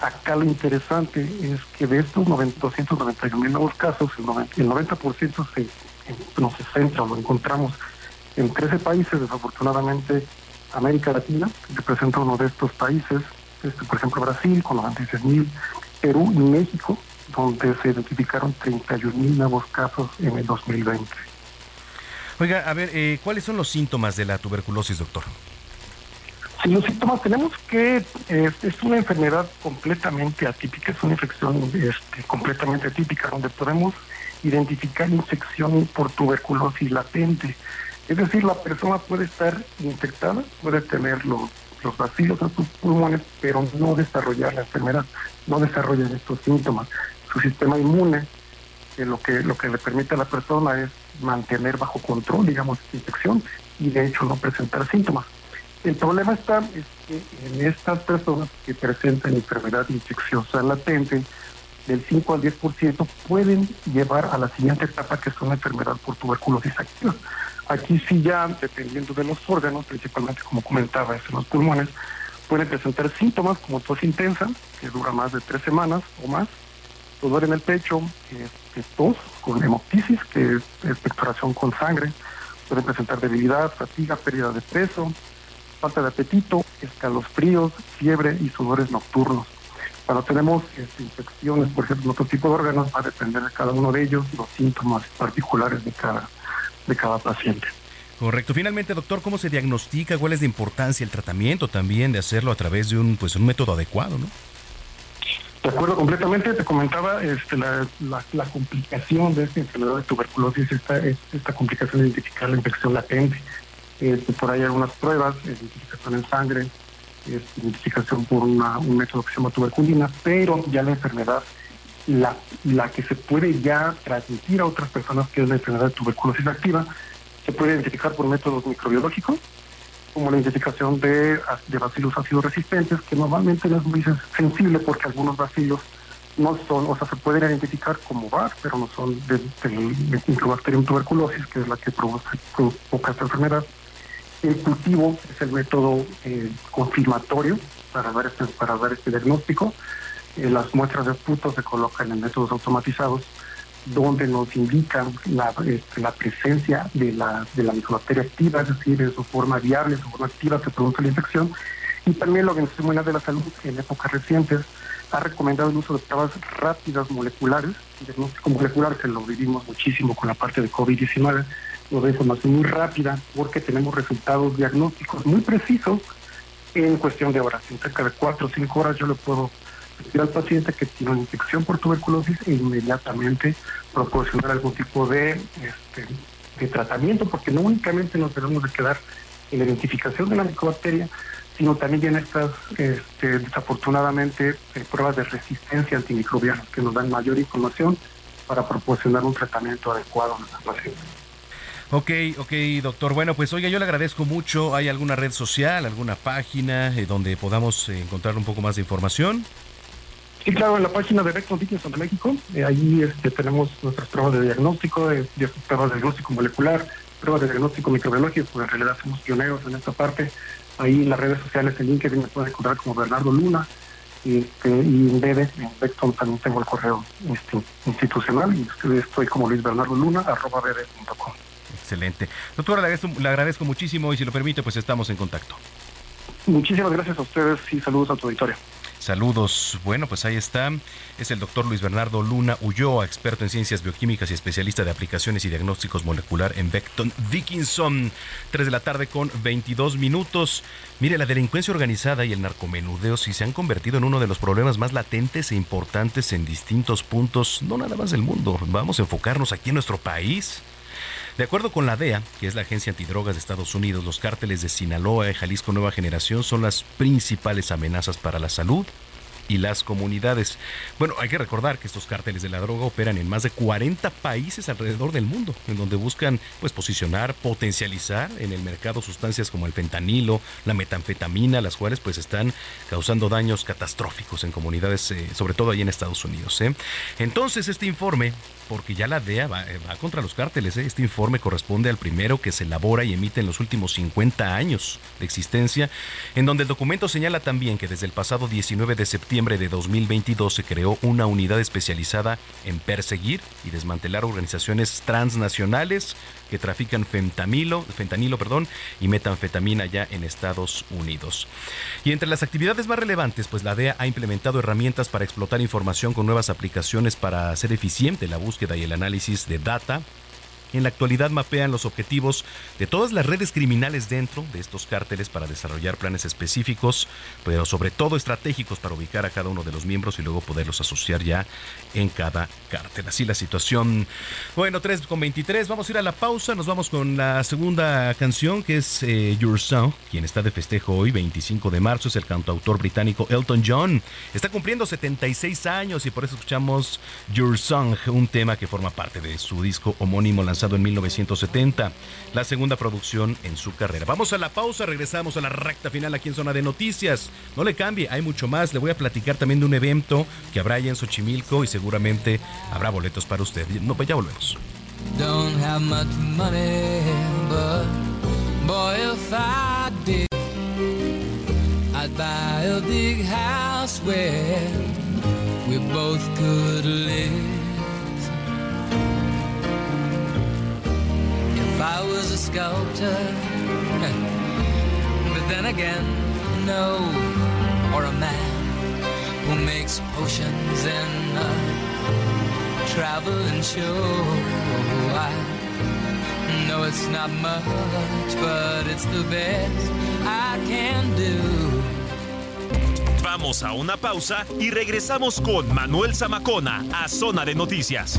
Acá lo interesante es que de estos 291 mil nuevos casos, el 90%, se, no se centra o lo encontramos en 13 países, desafortunadamente América Latina, que representa uno de estos países, este, por ejemplo Brasil con 96 mil, Perú y México, donde se identificaron 31 mil nuevos casos en el 2020. Oiga, a ver, eh, ¿cuáles son los síntomas de la tuberculosis, doctor? Sí, los síntomas tenemos que eh, es una enfermedad completamente atípica, es una infección este, completamente atípica, donde podemos identificar infección por tuberculosis latente. Es decir, la persona puede estar infectada, puede tener los, los vacilos en sus pulmones, pero no desarrollar la enfermedad, no desarrollar estos síntomas. Su sistema inmune, eh, lo, que, lo que le permite a la persona es mantener bajo control, digamos, esta infección y de hecho no presentar síntomas. El problema está es que en estas personas que presentan enfermedad infecciosa latente, del 5 al 10% pueden llevar a la siguiente etapa que es una enfermedad por tuberculosis activa. Aquí sí ya, dependiendo de los órganos, principalmente como comentaba, en los pulmones, pueden presentar síntomas como tos intensa, que dura más de tres semanas o más, dolor en el pecho, este, tos con hemoptisis, que es expectoración con sangre, pueden presentar debilidad, fatiga, pérdida de peso, falta de apetito, escalofríos, fiebre y sudores nocturnos. Cuando tenemos este, infecciones, por ejemplo, en otro tipo de órganos, va a depender de cada uno de ellos los síntomas particulares de cada de cada paciente. Correcto. Finalmente, doctor, ¿cómo se diagnostica? ¿Cuál es la importancia el tratamiento también de hacerlo a través de un, pues, un método adecuado, no? De acuerdo completamente, te comentaba este, la, la, complicación de esta enfermedad de tuberculosis, esta, esta complicación de identificar la infección latente. Este, por ahí hay algunas pruebas, identificación en sangre, este, identificación por una, un método que se llama tuberculina, pero ya la enfermedad la, la que se puede ya transmitir a otras personas, que es la enfermedad de tuberculosis activa, se puede identificar por métodos microbiológicos, como la identificación de, de bacilos ácidos resistentes, que normalmente no es muy sensible porque algunos bacilos no son, o sea, se pueden identificar como VAR, pero no son del de, Microbacterium tuberculosis, que es la que provoca, esta enfermedad. El cultivo es el método eh, confirmatorio para dar este, para dar este diagnóstico. Eh, las muestras de putos se colocan en métodos automatizados donde nos indican la, este, la presencia de la, de la micobacteria activa, es decir, en su forma viable, en su forma activa se produce la infección. Y también la Organización Mundial de la Salud en épocas recientes ha recomendado el uso de pruebas rápidas moleculares, diagnóstico molecular, que lo vivimos muchísimo con la parte de COVID-19, nos da información muy rápida porque tenemos resultados diagnósticos muy precisos en cuestión de horas. En cerca de cuatro o cinco horas yo le puedo al paciente que tiene una infección por tuberculosis e inmediatamente proporcionar algún tipo de, este, de tratamiento, porque no únicamente nos debemos de quedar en la identificación de la micobacteria, sino también estas, este, desafortunadamente, eh, pruebas de resistencia antimicrobiana que nos dan mayor información para proporcionar un tratamiento adecuado a nuestros pacientes. Ok, ok, doctor. Bueno, pues oiga, yo le agradezco mucho. ¿Hay alguna red social, alguna página eh, donde podamos eh, encontrar un poco más de información? Sí, claro, en la página de Vector de México, eh, ahí este, tenemos nuestras pruebas de diagnóstico, de, pruebas de diagnóstico molecular, pruebas de diagnóstico microbiológico, pues en realidad somos pioneros en esta parte. Ahí en las redes sociales, en LinkedIn me pueden encontrar como Bernardo Luna. Este, y en BD, en Beckton también tengo el correo este, institucional y estoy como Luis Bernardo Luna, arroba bd.com. Excelente. Doctora, le agradezco, le agradezco muchísimo y si lo permite, pues estamos en contacto. Muchísimas gracias a ustedes y saludos a tu auditorio. Saludos. Bueno, pues ahí está. Es el doctor Luis Bernardo Luna Ulloa, experto en ciencias bioquímicas y especialista de aplicaciones y diagnósticos molecular en Beckton Dickinson. 3 de la tarde con 22 minutos. Mire, la delincuencia organizada y el narcomenudeo sí se han convertido en uno de los problemas más latentes e importantes en distintos puntos, no nada más del mundo. Vamos a enfocarnos aquí en nuestro país. De acuerdo con la DEA, que es la agencia antidrogas de Estados Unidos, los cárteles de Sinaloa y Jalisco Nueva Generación son las principales amenazas para la salud y las comunidades. Bueno, hay que recordar que estos cárteles de la droga operan en más de 40 países alrededor del mundo, en donde buscan pues posicionar, potencializar en el mercado sustancias como el fentanilo, la metanfetamina, las cuales pues están causando daños catastróficos en comunidades, eh, sobre todo ahí en Estados Unidos. ¿eh? Entonces este informe porque ya la DEA va, eh, va contra los cárteles. Este informe corresponde al primero que se elabora y emite en los últimos 50 años de existencia, en donde el documento señala también que desde el pasado 19 de septiembre de 2022 se creó una unidad especializada en perseguir y desmantelar organizaciones transnacionales que trafican fentanilo, fentanilo perdón, y metanfetamina ya en Estados Unidos. Y entre las actividades más relevantes, pues la DEA ha implementado herramientas para explotar información con nuevas aplicaciones para hacer eficiente la búsqueda y el análisis de data en la actualidad mapean los objetivos de todas las redes criminales dentro de estos cárteles para desarrollar planes específicos, pero sobre todo estratégicos para ubicar a cada uno de los miembros y luego poderlos asociar ya en cada cártel. Así la situación. Bueno, 3 con 23. Vamos a ir a la pausa. Nos vamos con la segunda canción que es eh, Your Song. Quien está de festejo hoy, 25 de marzo, es el cantautor británico Elton John. Está cumpliendo 76 años y por eso escuchamos Your Song, un tema que forma parte de su disco homónimo lanzado en 1970, la segunda producción en su carrera. Vamos a la pausa, regresamos a la recta final aquí en Zona de Noticias. No le cambie, hay mucho más. Le voy a platicar también de un evento que habrá allá en Xochimilco y seguramente habrá boletos para usted. No, pues ya volvemos. Don't have much money, but boy, if I did, I'd buy a big house where we both could live. I was a sculptor, but then again, no, or a man who makes potions in a traveling show. I know it's not much, but it's the best I can do. Vamos a una pausa y regresamos con Manuel Zamacona a Zona de Noticias.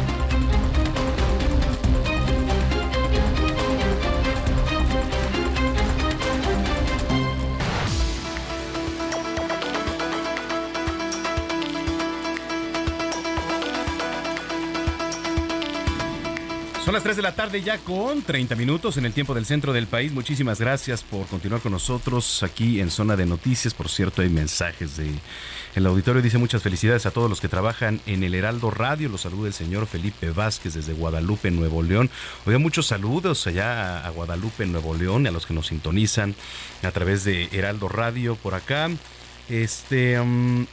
Son las 3 de la tarde ya con 30 minutos en el tiempo del centro del país. Muchísimas gracias por continuar con nosotros aquí en Zona de Noticias. Por cierto, hay mensajes de el auditorio. Dice muchas felicidades a todos los que trabajan en el Heraldo Radio. Los saluda el señor Felipe Vázquez desde Guadalupe, Nuevo León. Oiga, muchos saludos allá a Guadalupe, Nuevo León, y a los que nos sintonizan a través de Heraldo Radio por acá. Este um,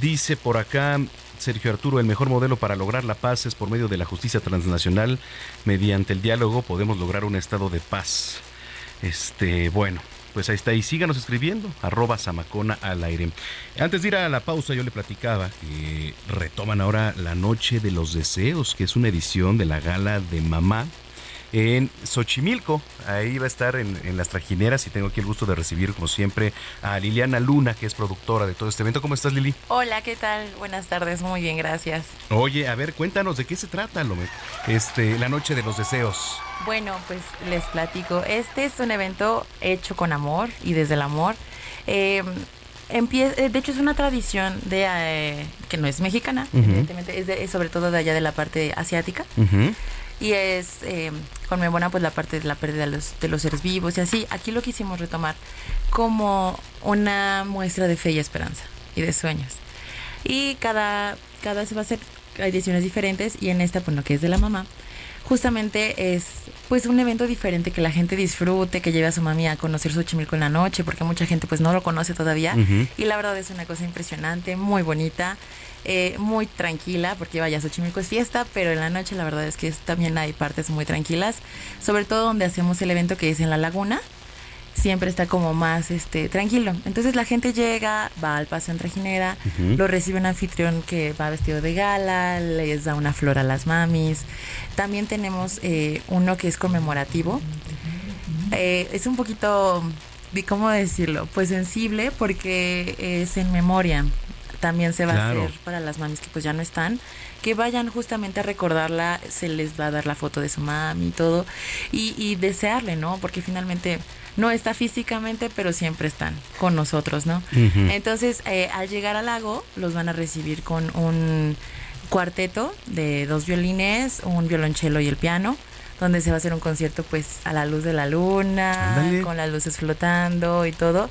dice por acá Sergio Arturo, el mejor modelo para lograr la paz es por medio de la justicia transnacional. Mediante el diálogo podemos lograr un estado de paz. Este, bueno, pues ahí está. Y síganos escribiendo, arroba Samacona al aire. Antes de ir a la pausa, yo le platicaba que retoman ahora la Noche de los Deseos, que es una edición de la gala de mamá en Xochimilco. Ahí va a estar en, en, las trajineras y tengo aquí el gusto de recibir, como siempre, a Liliana Luna, que es productora de todo este evento. ¿Cómo estás, Lili? Hola, ¿qué tal? Buenas tardes, muy bien, gracias. Oye, a ver, cuéntanos de qué se trata lo, este, la Noche de los Deseos. Bueno, pues les platico. Este es un evento hecho con amor y desde el amor. Eh, de hecho es una tradición de eh, que no es mexicana, uh -huh. evidentemente, es, de, sobre todo de allá de la parte asiática. Uh -huh. Y es eh, conmemora pues la parte de la pérdida de los, de los seres vivos y así. Aquí lo quisimos retomar como una muestra de fe y esperanza y de sueños. Y cada, cada vez va a ser, hay ediciones diferentes y en esta, pues lo que es de la mamá, justamente es pues un evento diferente que la gente disfrute, que lleve a su mami a conocer Xochimilco en la noche, porque mucha gente pues no lo conoce todavía Ujú. y la verdad es una cosa impresionante, muy bonita, eh, muy tranquila, porque vaya, Xochimilco es fiesta, pero en la noche la verdad es que también hay partes muy tranquilas, sobre todo donde hacemos el evento que es en la laguna, siempre está como más este tranquilo. Entonces la gente llega, va al paseo en trajinera, Ujú. lo recibe un anfitrión que va vestido de gala, les da una flor a las mamis. También tenemos eh, uno que es conmemorativo. Eh, es un poquito, ¿cómo decirlo? Pues sensible porque es en memoria. También se va Claro. a hacer para las mamis que pues ya no están, que vayan justamente a recordarla, se les va a dar la foto de su mami y todo, y, y desearle, ¿no? Porque finalmente no está físicamente, pero siempre están con nosotros, ¿no? Entonces, eh, al llegar al lago, los van a recibir con un cuarteto de dos violines, un violonchelo y el piano, donde se va a hacer un concierto pues a la luz de la luna, con las luces flotando y todo.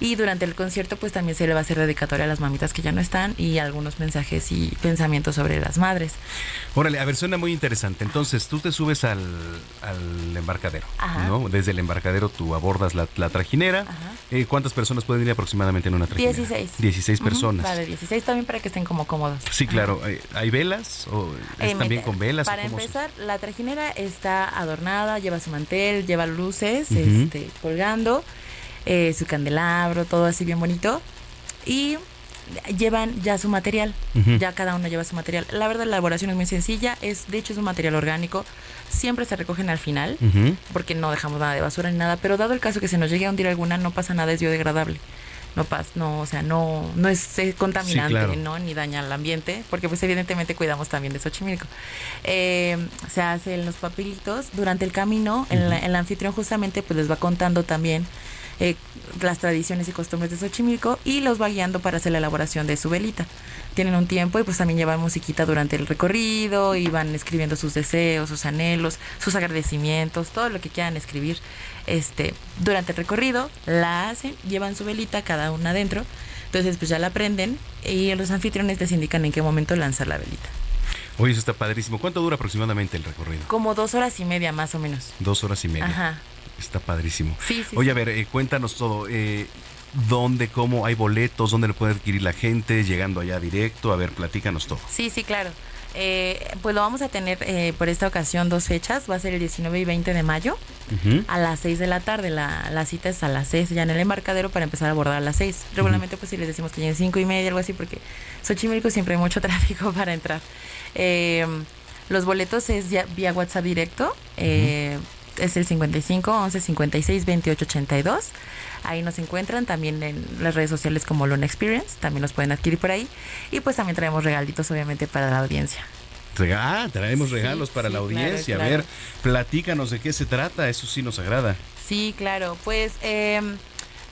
Y durante el concierto pues también se le va a hacer dedicatoria a las mamitas que ya no están y algunos mensajes y pensamientos sobre las madres. Órale, a ver, suena muy interesante. Entonces, tú te subes al, al embarcadero, Ajá. ¿no? Desde el embarcadero tú abordas la, la trajinera. Eh, ¿Cuántas personas pueden ir aproximadamente en una trajinera? 16. 16 Ujú, personas. Va de 16 también para que estén como cómodos. Sí, claro. Eh, ¿Hay velas? ¿O es Eh, también con velas? Para se- empezar, la trajinera está adornada, lleva su mantel, lleva luces este, colgando, eh, su candelabro, todo así bien bonito. Y llevan ya su material, ya cada uno lleva su material. La verdad, la elaboración es muy sencilla, es de hecho es un material orgánico, siempre se recogen al final, porque no dejamos nada de basura ni nada, pero dado el caso que se nos llegue a hundir alguna, no pasa nada, es biodegradable. No pasa, no, o sea, no, no es, contaminante, claro. ¿no? Ni daña al ambiente, porque pues evidentemente cuidamos también de Xochimilco. Eh, se hacen los papelitos durante el camino, el, el anfitrión justamente pues les va contando también eh, las tradiciones y costumbres de Xochimilco y los va guiando para hacer la elaboración de su velita. Tienen un tiempo y pues también llevan musiquita durante el recorrido y van escribiendo sus deseos, sus anhelos, sus agradecimientos, todo lo que quieran escribir este durante el recorrido, la hacen, llevan su velita cada una adentro, entonces pues ya la prenden y los anfitriones les indican en qué momento lanzar la velita. Oye, eso está padrísimo. ¿Cuánto dura aproximadamente el recorrido? Como dos horas y media más o menos. Dos horas y media. Ajá. Está padrísimo. Sí, sí, Oye, sí. a ver, eh, cuéntanos todo. Eh, ¿Dónde, cómo hay boletos? ¿Dónde lo puede adquirir la gente? Llegando allá directo. A ver, platícanos todo. Sí, sí, claro. Eh, pues lo vamos a tener eh, por esta ocasión dos fechas. Va a ser el 19 y 20 de mayo Ujú. a las 6 de la tarde. La, la cita es a las 6 ya en el embarcadero para empezar a abordar a las 6. Regularmente pues si les decimos que lleguen 5 y media, algo así, porque Xochimilco siempre hay mucho tráfico para entrar. Eh, los boletos es ya vía WhatsApp directo. eh, Es el 55 11 56 28 82. Ahí nos encuentran también en las redes sociales como Luna Experience. También los pueden adquirir por ahí. Y pues también traemos regalitos, obviamente, para la audiencia. Ah, traemos regalos para la claro, audiencia. A ver, platícanos de qué se trata. Eso sí nos agrada. Sí, claro. Pues eh,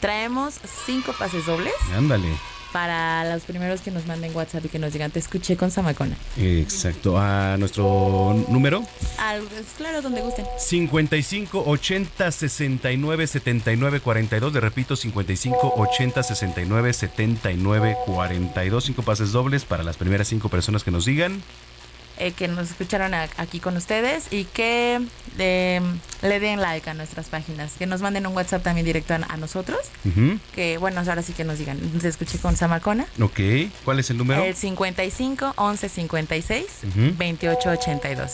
traemos cinco pases dobles Ándale. Para los primeros que nos manden WhatsApp y que nos digan, te escuché con Samacona. Exacto. A nuestro número. Al, claro, donde gusten. 55 80 69 79 42. Le repito, 55 80 69 79 42. Cinco pases dobles para las primeras cinco personas que nos digan. Eh, que nos escucharon a- aquí con ustedes y que eh, le den like a nuestras páginas, que nos manden un WhatsApp también directo a, a nosotros, Ujú. que bueno, ahora sí que nos digan, te escuché con Samacona. Ok. ¿Cuál es el número? El 55 11 56 Ujú. 28 82.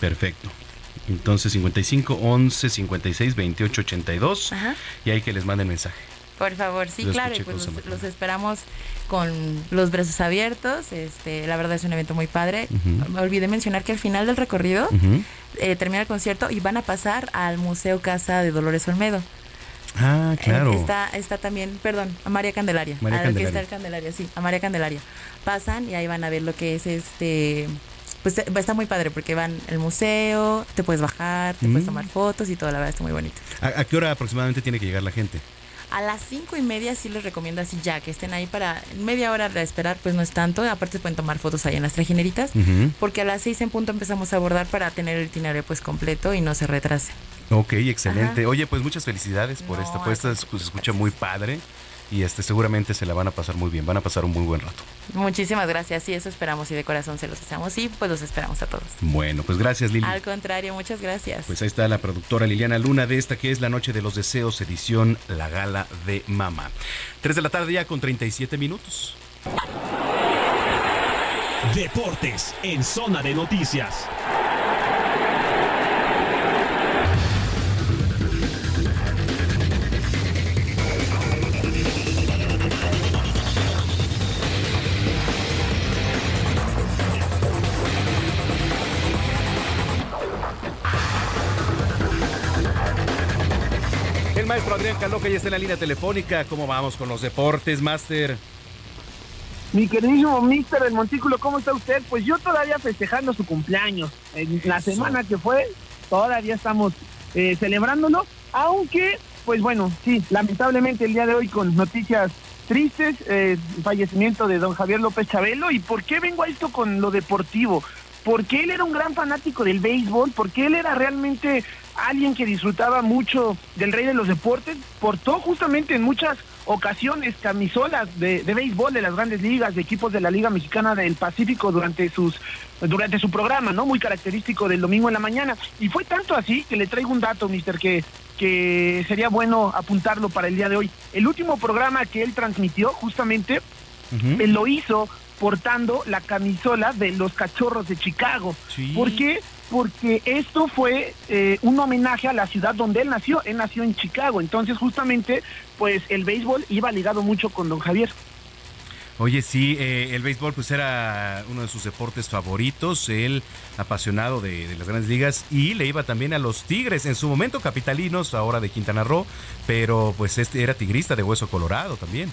Perfecto. Entonces 55 11 56 28 82. Ajá. Y hay que les manden mensaje. Por favor, sí, claro, y pues los esperamos con los brazos abiertos. Este, la verdad es un evento muy padre. Me olvidé mencionar que al final del recorrido eh, termina el concierto y van a pasar al Museo Casa de Dolores Olmedo. Ah, claro. Eh, Está, está también, perdón, a María Candelaria. María a Candelaria. está el Candelaria, sí, a María Candelaria. Pasan y ahí van a ver lo que es este. Pues eh, está muy padre porque van al museo, te puedes bajar, te Mm. puedes tomar fotos y todo, la verdad está muy bonito. ¿A, a qué hora aproximadamente tiene que llegar la gente? A las cinco y media sí les recomiendo así ya que estén ahí para media hora de esperar, pues no es tanto. Aparte pueden tomar fotos ahí en las trajineritas, porque a las seis en punto empezamos a abordar para tener el itinerario pues completo y no se retrase. Ok, excelente. Ajá. Oye, pues muchas felicidades por No, esta se escucha muy padre y este seguramente se la van a pasar muy bien. Van a pasar un muy buen rato. Muchísimas gracias, sí, eso esperamos y de corazón se los deseamos y pues los esperamos a todos. Bueno, pues gracias Lili. Al contrario, muchas gracias. Pues ahí está la productora Liliana Luna de esta que es La Noche de los Deseos, edición La Gala de Mama. 3 de la tarde ya con 37 minutos. Deportes en zona de noticias. Maestro Adrián Caloca ya está en la línea telefónica. ¿Cómo vamos con los deportes, Master? Mi queridísimo Mister del Montículo, ¿cómo está usted? Pues yo todavía festejando su cumpleaños. En la semana que fue, todavía estamos eh, celebrándolo. Aunque, pues bueno, sí, lamentablemente el día de hoy con noticias tristes, eh, fallecimiento de don Javier López Chabelo. ¿Y por qué vengo a esto con lo deportivo? Porque él era un gran fanático del béisbol, porque él era realmente alguien que disfrutaba mucho del rey de los deportes, portó justamente en muchas ocasiones camisolas de, de béisbol de las grandes ligas, de equipos de la Liga Mexicana del Pacífico durante sus durante su programa, ¿no? Muy característico del domingo en la mañana. Y fue tanto así que le traigo un dato, mister, que, que sería bueno apuntarlo para el día de hoy. El último programa que él transmitió, justamente, él lo hizo portando la camisola de los cachorros de Chicago. ¿Por qué? Porque esto fue eh, un homenaje a la ciudad donde él nació. Él nació en Chicago. Entonces, justamente, pues el béisbol iba ligado mucho con don Javier. Oye, sí, eh, el béisbol pues era uno de sus deportes favoritos, él apasionado de, de las grandes ligas y le iba también a los Tigres, en su momento capitalinos, ahora de Quintana Roo, pero pues este era tigrista de hueso colorado también.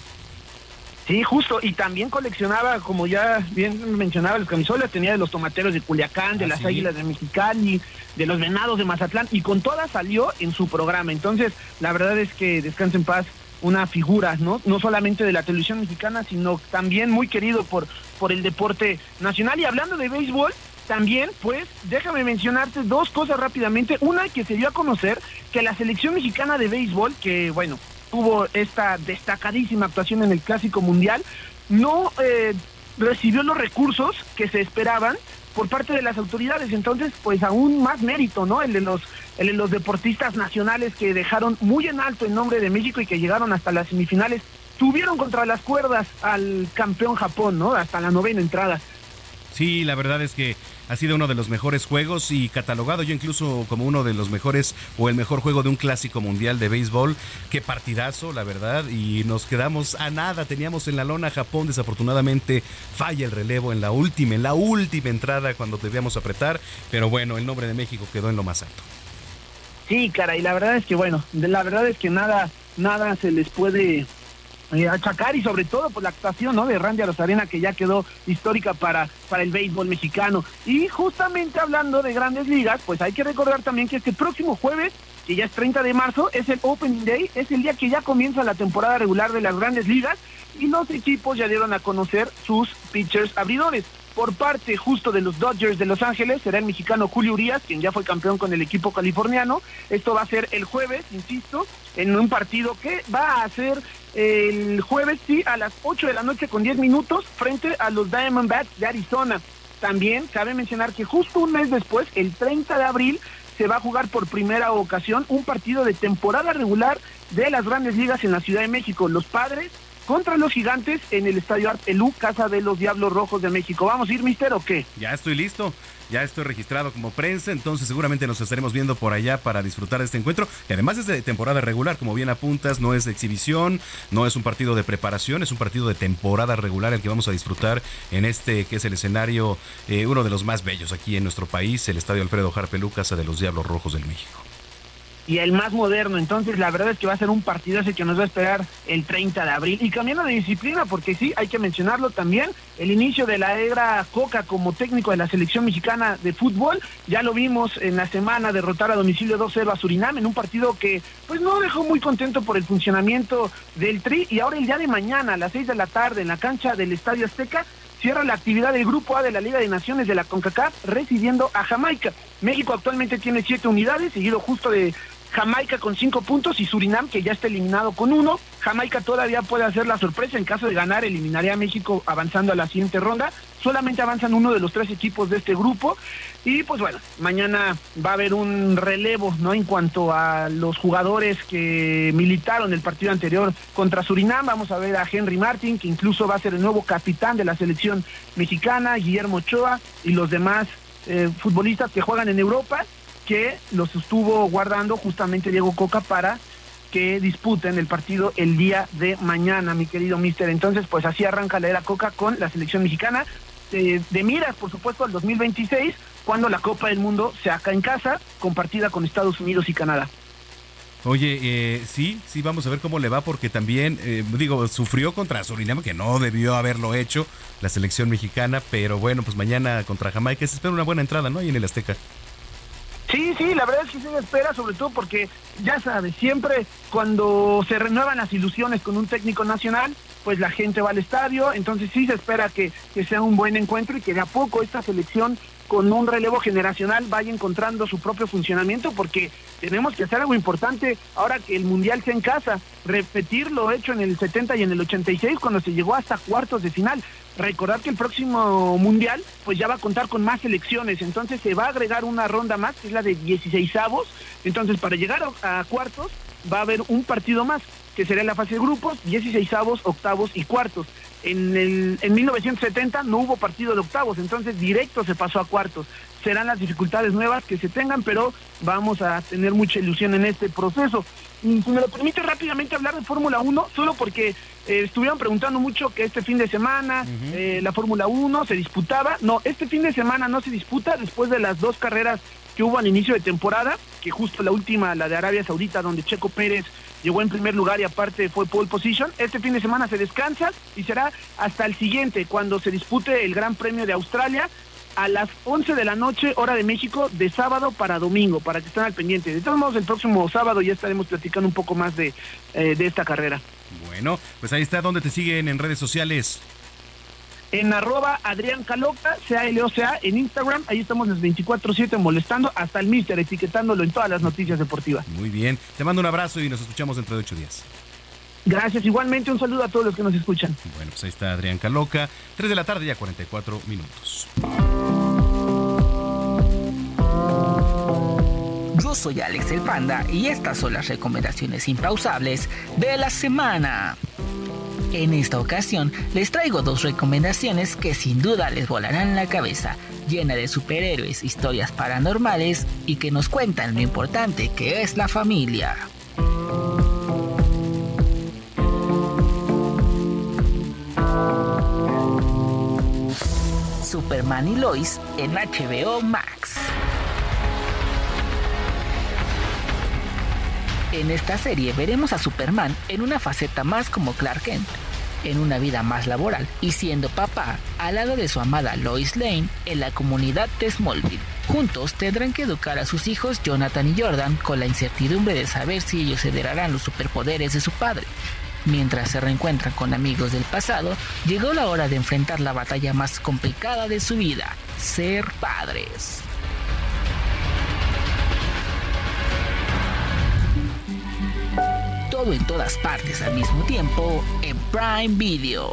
Sí, justo, y también coleccionaba, como ya bien mencionaba, las camisolas, tenía de los tomateros de Culiacán, de Ah, las sí. águilas de Mexicali, de los venados de Mazatlán, y con todas salió en su programa. Entonces, la verdad es que descansa en paz una figura, ¿no? No solamente de la televisión mexicana, sino también muy querido por, por el deporte nacional. Y hablando de béisbol, también, pues, déjame mencionarte dos cosas rápidamente. Una que se dio a conocer que la selección mexicana de béisbol, que bueno, tuvo esta destacadísima actuación en el Clásico Mundial, no eh, recibió los recursos que se esperaban por parte de las autoridades. Entonces, pues aún más mérito, ¿no? El de los, el de los deportistas nacionales que dejaron muy en alto el nombre de México y que llegaron hasta las semifinales. Tuvieron contra las cuerdas al campeón Japón, ¿no? Hasta la novena entrada. Sí, la verdad es que ha sido uno de los mejores juegos y catalogado yo incluso como uno de los mejores o el mejor juego de un clásico mundial de béisbol. Qué partidazo, la verdad, y nos quedamos a nada. Teníamos en la lona Japón, desafortunadamente falla el relevo en la última, en la última entrada cuando debíamos apretar, pero bueno, el nombre de México quedó en lo más alto. Sí, cara, y la verdad es que bueno, la verdad es que nada, nada se les puede eh, achacar y sobre todo por la actuación ¿no? de Randy Arozarena que ya quedó histórica para, para el béisbol mexicano. Y justamente hablando de grandes ligas, pues hay que recordar también que este próximo jueves, que ya es 30 de marzo, es el Opening Day, es el día que ya comienza la temporada regular de las grandes ligas y los equipos ya dieron a conocer sus pitchers abridores. Por parte justo de los Dodgers de Los Ángeles será el mexicano Julio Urias, quien ya fue campeón con el equipo californiano. Esto va a ser el jueves, insisto, en un partido que va a ser el jueves, sí, a las 8 de la noche con 10 minutos frente a los Diamondbacks de Arizona. También cabe mencionar que justo un mes después, el 30 de abril, se va a jugar por primera ocasión un partido de temporada regular de las grandes ligas en la Ciudad de México. Los padres contra los gigantes en el Estadio Art Elú, casa de los Diablos Rojos de México. ¿Vamos a ir, mister, o qué? Ya estoy listo, ya estoy registrado como prensa, entonces seguramente nos estaremos viendo por allá para disfrutar de este encuentro. Y además es de temporada regular, como bien apuntas, no es de exhibición, no es un partido de preparación, es un partido de temporada regular el que vamos a disfrutar en este que es el escenario, eh, uno de los más bellos aquí en nuestro país, el Estadio Alfredo Harpelú, casa de los Diablos Rojos del México. Y el más moderno. Entonces, la verdad es que va a ser un partido ese que nos va a esperar el 30 de abril. Y cambiando de disciplina, porque sí, hay que mencionarlo también, el inicio de la era Coca como técnico de la selección mexicana de fútbol, ya lo vimos en la semana derrotar a domicilio 2-0 a Surinam en un partido que pues no dejó muy contento por el funcionamiento del Tri y ahora el día de mañana a las 6 de la tarde en la cancha del Estadio Azteca cierra la actividad del Grupo A de la Liga de Naciones de la CONCACAF recibiendo a Jamaica. México actualmente tiene siete unidades, seguido justo de Jamaica con cinco puntos y Surinam que ya está eliminado con uno. Jamaica todavía puede hacer la sorpresa en caso de ganar, eliminaría a México avanzando a la siguiente ronda. Solamente avanzan uno de los tres equipos de este grupo. Y pues bueno, mañana va a haber un relevo, ¿no? En cuanto a los jugadores que militaron el partido anterior contra Surinam, vamos a ver a Henry Martin, que incluso va a ser el nuevo capitán de la selección mexicana, Guillermo Ochoa y los demás eh, futbolistas que juegan en Europa que los estuvo guardando justamente Diego Coca para que disputen el partido el día de mañana, mi querido mister. Entonces, pues así arranca la era Coca con la selección mexicana. Eh, de miras, por supuesto, al 2026, cuando la Copa del Mundo se haga en casa, compartida con Estados Unidos y Canadá. Oye, eh, sí, sí, vamos a ver cómo le va, porque también, eh, digo, sufrió contra Surinam, que no debió haberlo hecho la selección mexicana, pero bueno, pues mañana contra Jamaica se espera una buena entrada, ¿no? Ahí en el Azteca. Sí, sí, la verdad es que se espera, sobre todo porque, ya sabes, siempre cuando se renuevan las ilusiones con un técnico nacional, pues la gente va al estadio, entonces sí se espera que, que sea un buen encuentro y que de a poco esta selección con un relevo generacional vaya encontrando su propio funcionamiento porque tenemos que hacer algo importante ahora que el Mundial sea en casa, repetir lo hecho en el 70 y en el 86 cuando se llegó hasta cuartos de final. Recordar que el próximo Mundial pues ya va a contar con más selecciones, entonces se va a agregar una ronda más, que es la de 16 avos, entonces para llegar a cuartos va a haber un partido más, que será en la fase de grupos, 16 avos, octavos y cuartos. En, el, en 1970 no hubo partido de octavos, entonces directo se pasó a cuartos. Serán las dificultades nuevas que se tengan, pero vamos a tener mucha ilusión en este proceso. Si me lo permite rápidamente hablar de Fórmula 1, solo porque eh, estuvieron preguntando mucho que este fin de semana eh, la Fórmula 1 se disputaba. No, este fin de semana no se disputa después de las dos carreras que hubo al inicio de temporada, que justo la última, la de Arabia Saudita, donde Checo Pérez llegó en primer lugar y aparte fue pole position. Este fin de semana se descansa y será hasta el siguiente, cuando se dispute el Gran Premio de Australia a las 11 de la noche, hora de México, de sábado para domingo, para que estén al pendiente. De todos modos, el próximo sábado ya estaremos platicando un poco más de, eh, de esta carrera. Bueno, pues ahí está, ¿dónde te siguen en redes sociales? En arroba Adrián Caloca, C-A-L-O-C-A, en Instagram, ahí estamos las 24-7 molestando hasta el mister, etiquetándolo en todas las noticias deportivas. Muy bien, te mando un abrazo y nos escuchamos dentro de ocho días. Gracias, igualmente un saludo a todos los que nos escuchan. Bueno, pues ahí está Adrián Caloca, 3 de la tarde ya 44 minutos. Yo soy Alex el Panda y estas son las recomendaciones impausables de la semana. En esta ocasión les traigo dos recomendaciones que sin duda les volarán la cabeza, llena de superhéroes, historias paranormales y que nos cuentan lo importante que es la familia. Superman y Lois en HBO Max. En esta serie veremos a Superman en una faceta más como Clark Kent, en una vida más laboral y siendo papá al lado de su amada Lois Lane en la comunidad de Smallville. Juntos tendrán que educar a sus hijos Jonathan y Jordan con la incertidumbre de saber si ellos heredarán los superpoderes de su padre. Mientras se reencuentran con amigos del pasado, llegó la hora de enfrentar la batalla más complicada de su vida, ser padres. Todo en todas partes al mismo tiempo en Prime Video.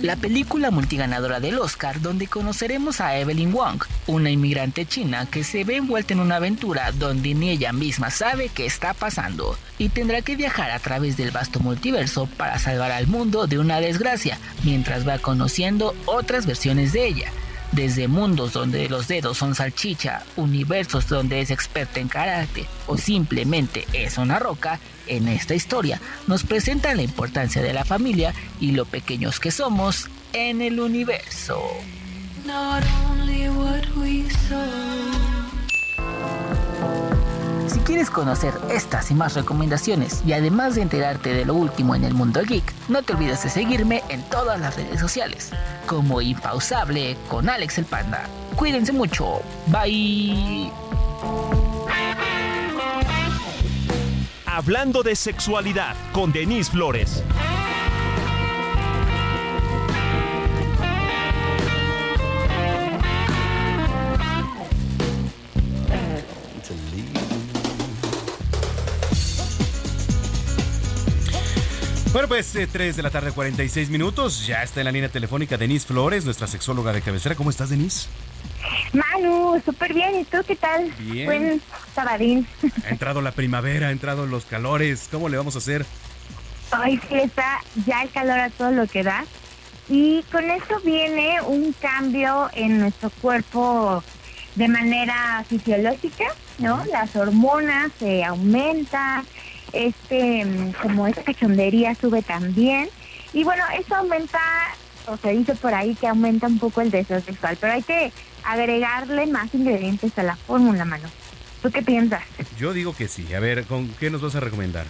La película multiganadora del Oscar donde conoceremos a Evelyn Wong, una inmigrante china que se ve envuelta en una aventura donde ni ella misma sabe qué está pasando y tendrá que viajar a través del vasto multiverso para salvar al mundo de una desgracia mientras va conociendo otras versiones de ella desde mundos donde los dedos son salchicha, universos donde es experta en karate o simplemente es una roca, en esta historia nos presentan la importancia de la familia y lo pequeños que somos en el universo. Si quieres conocer estas y más recomendaciones y además de enterarte de lo último en el mundo geek, no te olvides de seguirme en todas las redes sociales, como Impausable con Alex el Panda. Cuídense mucho. Bye. Hablando de sexualidad con Denise Flores. Pues 3 de la tarde, 46 minutos. Ya está en la línea telefónica Denise Flores, nuestra sexóloga de cabecera. ¿Cómo estás, Denise? Manu, súper bien. ¿Y tú qué tal? Bien. Buen sabadín. Ha entrado la primavera, ha entrado los calores. ¿Cómo le vamos a hacer? Hoy sí está ya el calor a todo lo que da. Y con eso viene un cambio en nuestro cuerpo de manera fisiológica, ¿no? Las hormonas se aumentan, este, mm, como esta cachondería sube también. Y bueno, eso aumenta, o se dice por ahí que aumenta un poco el deseo sexual, pero hay que agregarle más ingredientes a la fórmula, mano. ¿Tú qué piensas? Yo digo que sí. A ver, ¿con qué nos vas a recomendar?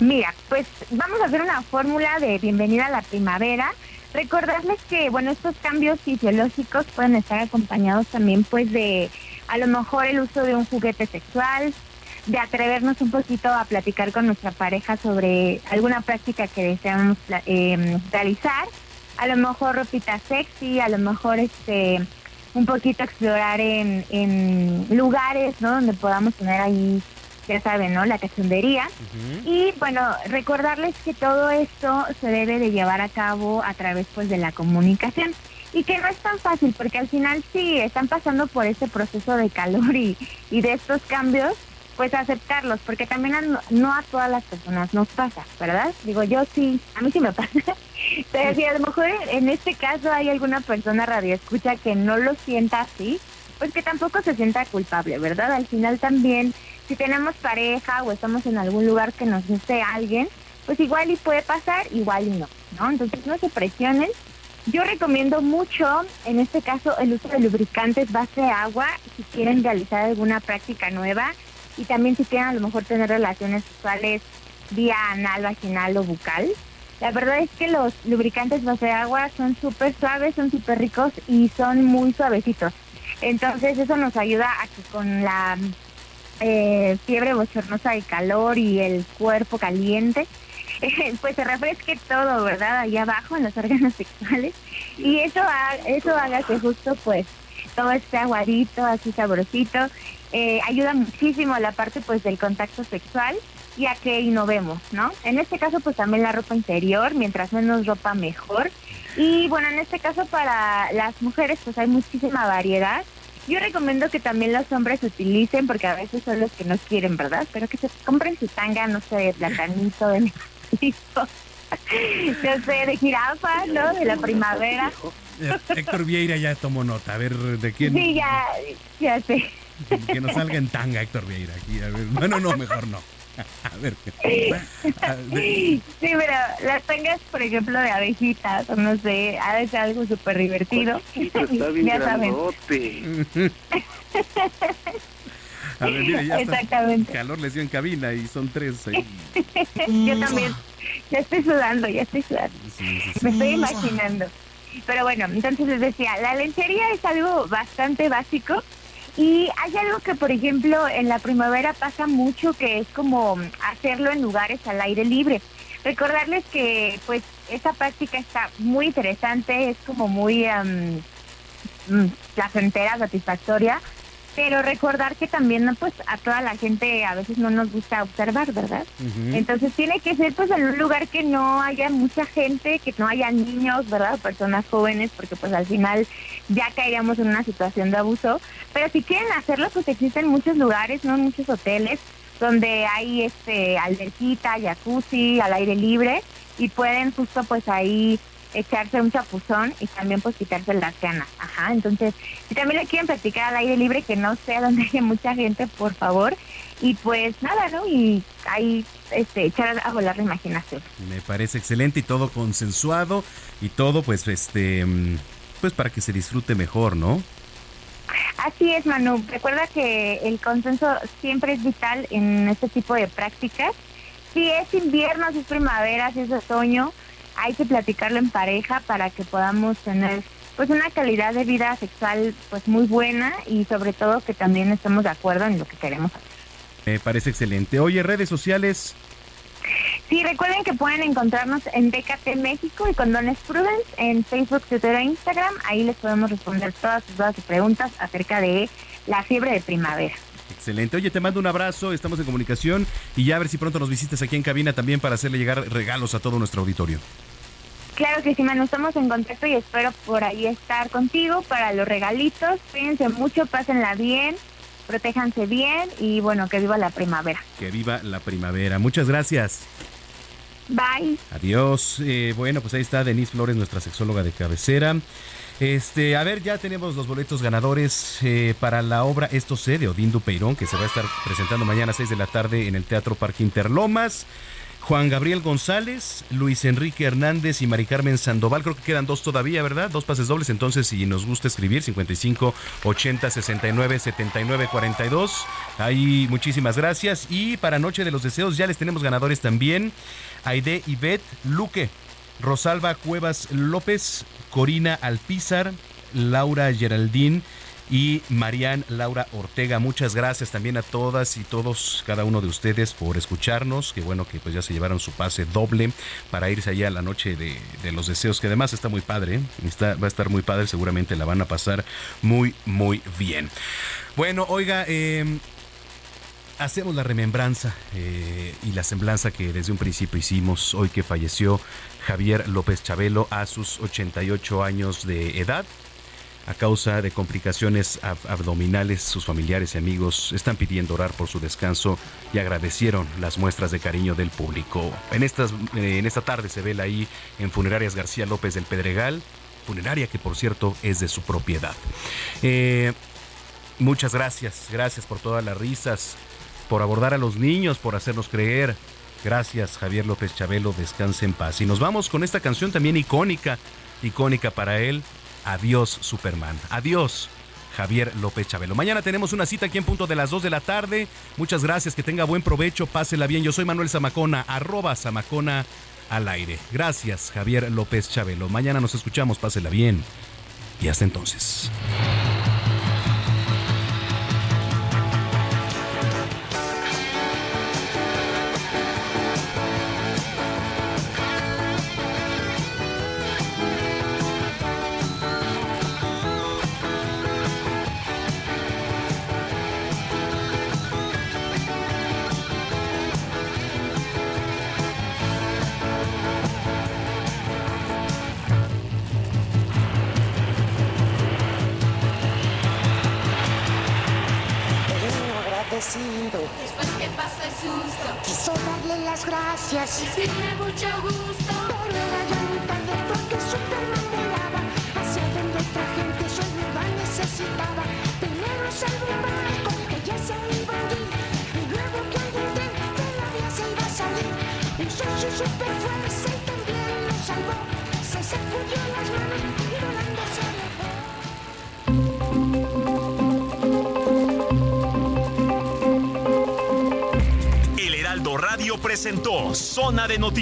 Mira, pues vamos a hacer una fórmula de bienvenida a la primavera. Recordarles que, bueno, estos cambios fisiológicos pueden estar acompañados también, pues, de a lo mejor el uso de un juguete sexual, de atrevernos un poquito a platicar con nuestra pareja sobre alguna práctica que deseamos eh, realizar. A lo mejor ropita sexy, a lo mejor este un poquito explorar en, en lugares, ¿no? Donde podamos tener ahí, ya saben, ¿no? La cachondería. Y bueno, recordarles que todo esto se debe de llevar a cabo a través pues de la comunicación y que no es tan fácil porque al final sí están pasando por este proceso de calor y, y de estos cambios, pues aceptarlos porque también no a todas las personas nos pasa, ¿verdad? Digo, yo sí, a mí sí me pasa. Pero si a lo mejor en este caso hay alguna persona radioescucha que no lo sienta así, pues que tampoco se sienta culpable, ¿verdad? Al final también, si tenemos pareja o estamos en algún lugar que nos guste alguien, pues igual y puede pasar, igual y no, ¿no? Entonces no se presionen. Yo recomiendo mucho, en este caso, el uso de lubricantes base de agua si quieren realizar alguna práctica nueva y también si quieren a lo mejor tener relaciones sexuales vía anal, vaginal o bucal. La verdad es que los lubricantes base de agua son súper suaves, son súper ricos y son muy suavecitos. Entonces eso nos ayuda a que con la eh, fiebre bochornosa de calor y el cuerpo caliente, pues se refresque todo, ¿verdad? Allá abajo en los órganos sexuales. Y eso, ha- eso haga que justo pues todo esté aguadito, así sabrosito. Eh, ayuda muchísimo a la parte pues del contacto sexual y a que innovemos, ¿no? En este caso pues también la ropa interior, mientras menos ropa mejor. Y bueno, en este caso para las mujeres pues hay muchísima variedad. Yo recomiendo que también los hombres utilicen, porque a veces son los que no quieren, ¿verdad? Pero que se compren su tanga, no sé, de platanito, de no sé, de jirafa, ¿no? De la primavera. Eh, Héctor Vieira ya tomó nota. A ver, ¿de quién? Sí, ya, ya sé. Que nos salga en tanga, Héctor Vieira. Aquí, a ver. Bueno, no, mejor no. A ver. a ver, Sí, pero las tangas, por ejemplo, de abejitas, o no sé, ha de ser algo súper divertido. Está bien ya saben. grandote. A ver, mira, ya está. Exactamente. Calor les dio en cabina y son tres ahí. Yo también. Ya estoy sudando, ya estoy sudando. Me estoy imaginando. Pero bueno, entonces les decía, la lencería es algo bastante básico y hay algo que, por ejemplo, en la primavera pasa mucho, que es como hacerlo en lugares al aire libre. Recordarles que, pues, esta práctica está muy interesante, es como muy am, mm, placentera, satisfactoria, pero recordar que también, pues, a toda la gente a veces no nos gusta observar, ¿verdad? Entonces tiene que ser pues en un lugar que no haya mucha gente, que no haya niños, ¿verdad? Personas jóvenes, porque pues al final ya caeríamos en una situación de abuso. Pero si quieren hacerlo, pues existen muchos lugares, ¿no? Muchos hoteles donde hay este alberquita, jacuzzi, al aire libre y pueden justo pues ahí echarse un chapuzón y también pues quitarse las ganas. Ajá, entonces si también le quieren practicar al aire libre que no sea donde haya mucha gente, por favor. Y pues nada, ¿no? Y ahí este, echar a volar la imaginación. Me parece excelente y todo consensuado y todo, pues, este. mm, pues para que se disfrute mejor, ¿no? Así es, Manu. Recuerda que el consenso siempre es vital en este tipo de prácticas. Si es invierno, si es primavera, si es otoño, hay que platicarlo en pareja para que podamos tener pues una calidad de vida sexual pues muy buena y sobre todo que también estemos de acuerdo en lo que queremos hacer. Me parece excelente. Oye, redes sociales. Sí, recuerden que pueden encontrarnos en DKT México y con Dones Prudence en Facebook, Twitter e Instagram. Ahí les podemos responder todas sus dudas y preguntas acerca de la fiebre de primavera. Excelente. Oye, te mando un abrazo, estamos en comunicación y ya a ver si pronto nos visites aquí en cabina también para hacerle llegar regalos a todo nuestro auditorio. Claro que sí, Manu, estamos en contacto y espero por ahí estar contigo para los regalitos. Cuídense mucho, pásenla bien, protéjanse bien y bueno, que viva la primavera. Que viva la primavera. Muchas gracias. Bye. Adiós. Eh, bueno, pues ahí está Denise Flores, nuestra sexóloga de cabecera. Este, a ver, ya tenemos los boletos ganadores eh, para la obra Esto sé de Odín Peirón, que se va a estar presentando mañana a 6 de la tarde en el Teatro Parque Interlomas. Juan Gabriel González, Luis Enrique Hernández y Mari Carmen Sandoval. Creo que quedan dos todavía, ¿verdad? Dos pases dobles. Entonces, si nos gusta escribir, 55 80 69 79 42. Ahí muchísimas gracias. Y para Noche de los Deseos ya les tenemos ganadores también. Aide Ivette Luque, Rosalba Cuevas López, Corina Alpizar, Laura Geraldín y Marian Laura Ortega. Muchas gracias también a todas y todos, cada uno de ustedes por escucharnos. Qué bueno que pues ya se llevaron su pase doble para irse allá a la noche de, los deseos, que además está muy padre, ¿eh? está, va a estar muy padre, seguramente la van a pasar muy, muy bien. Bueno, oiga, eh, hacemos la remembranza eh, y la semblanza que desde un principio hicimos hoy que falleció Javier López Chabelo a sus 88 años de edad. A causa de complicaciones abdominales, sus familiares y amigos están pidiendo orar por su descanso y agradecieron las muestras de cariño del público. En, estas, en esta tarde se ve ahí en Funerarias García López del Pedregal, funeraria que por cierto es de su propiedad. Eh, muchas gracias, gracias por todas las risas, por abordar a los niños, por hacernos creer. Gracias Javier López Chabelo, descanse en paz. Y nos vamos con esta canción también icónica, icónica para él, Adiós Superman. Adiós. Javier López Chabelo. Mañana tenemos una cita aquí en punto de las 2 de la tarde. Muchas gracias, que tenga buen provecho, pásela bien. Yo soy Manuel Zamacona, arroba Zamacona al aire. Gracias, Javier López Chabelo. Mañana nos escuchamos, pásela bien. Y hasta entonces.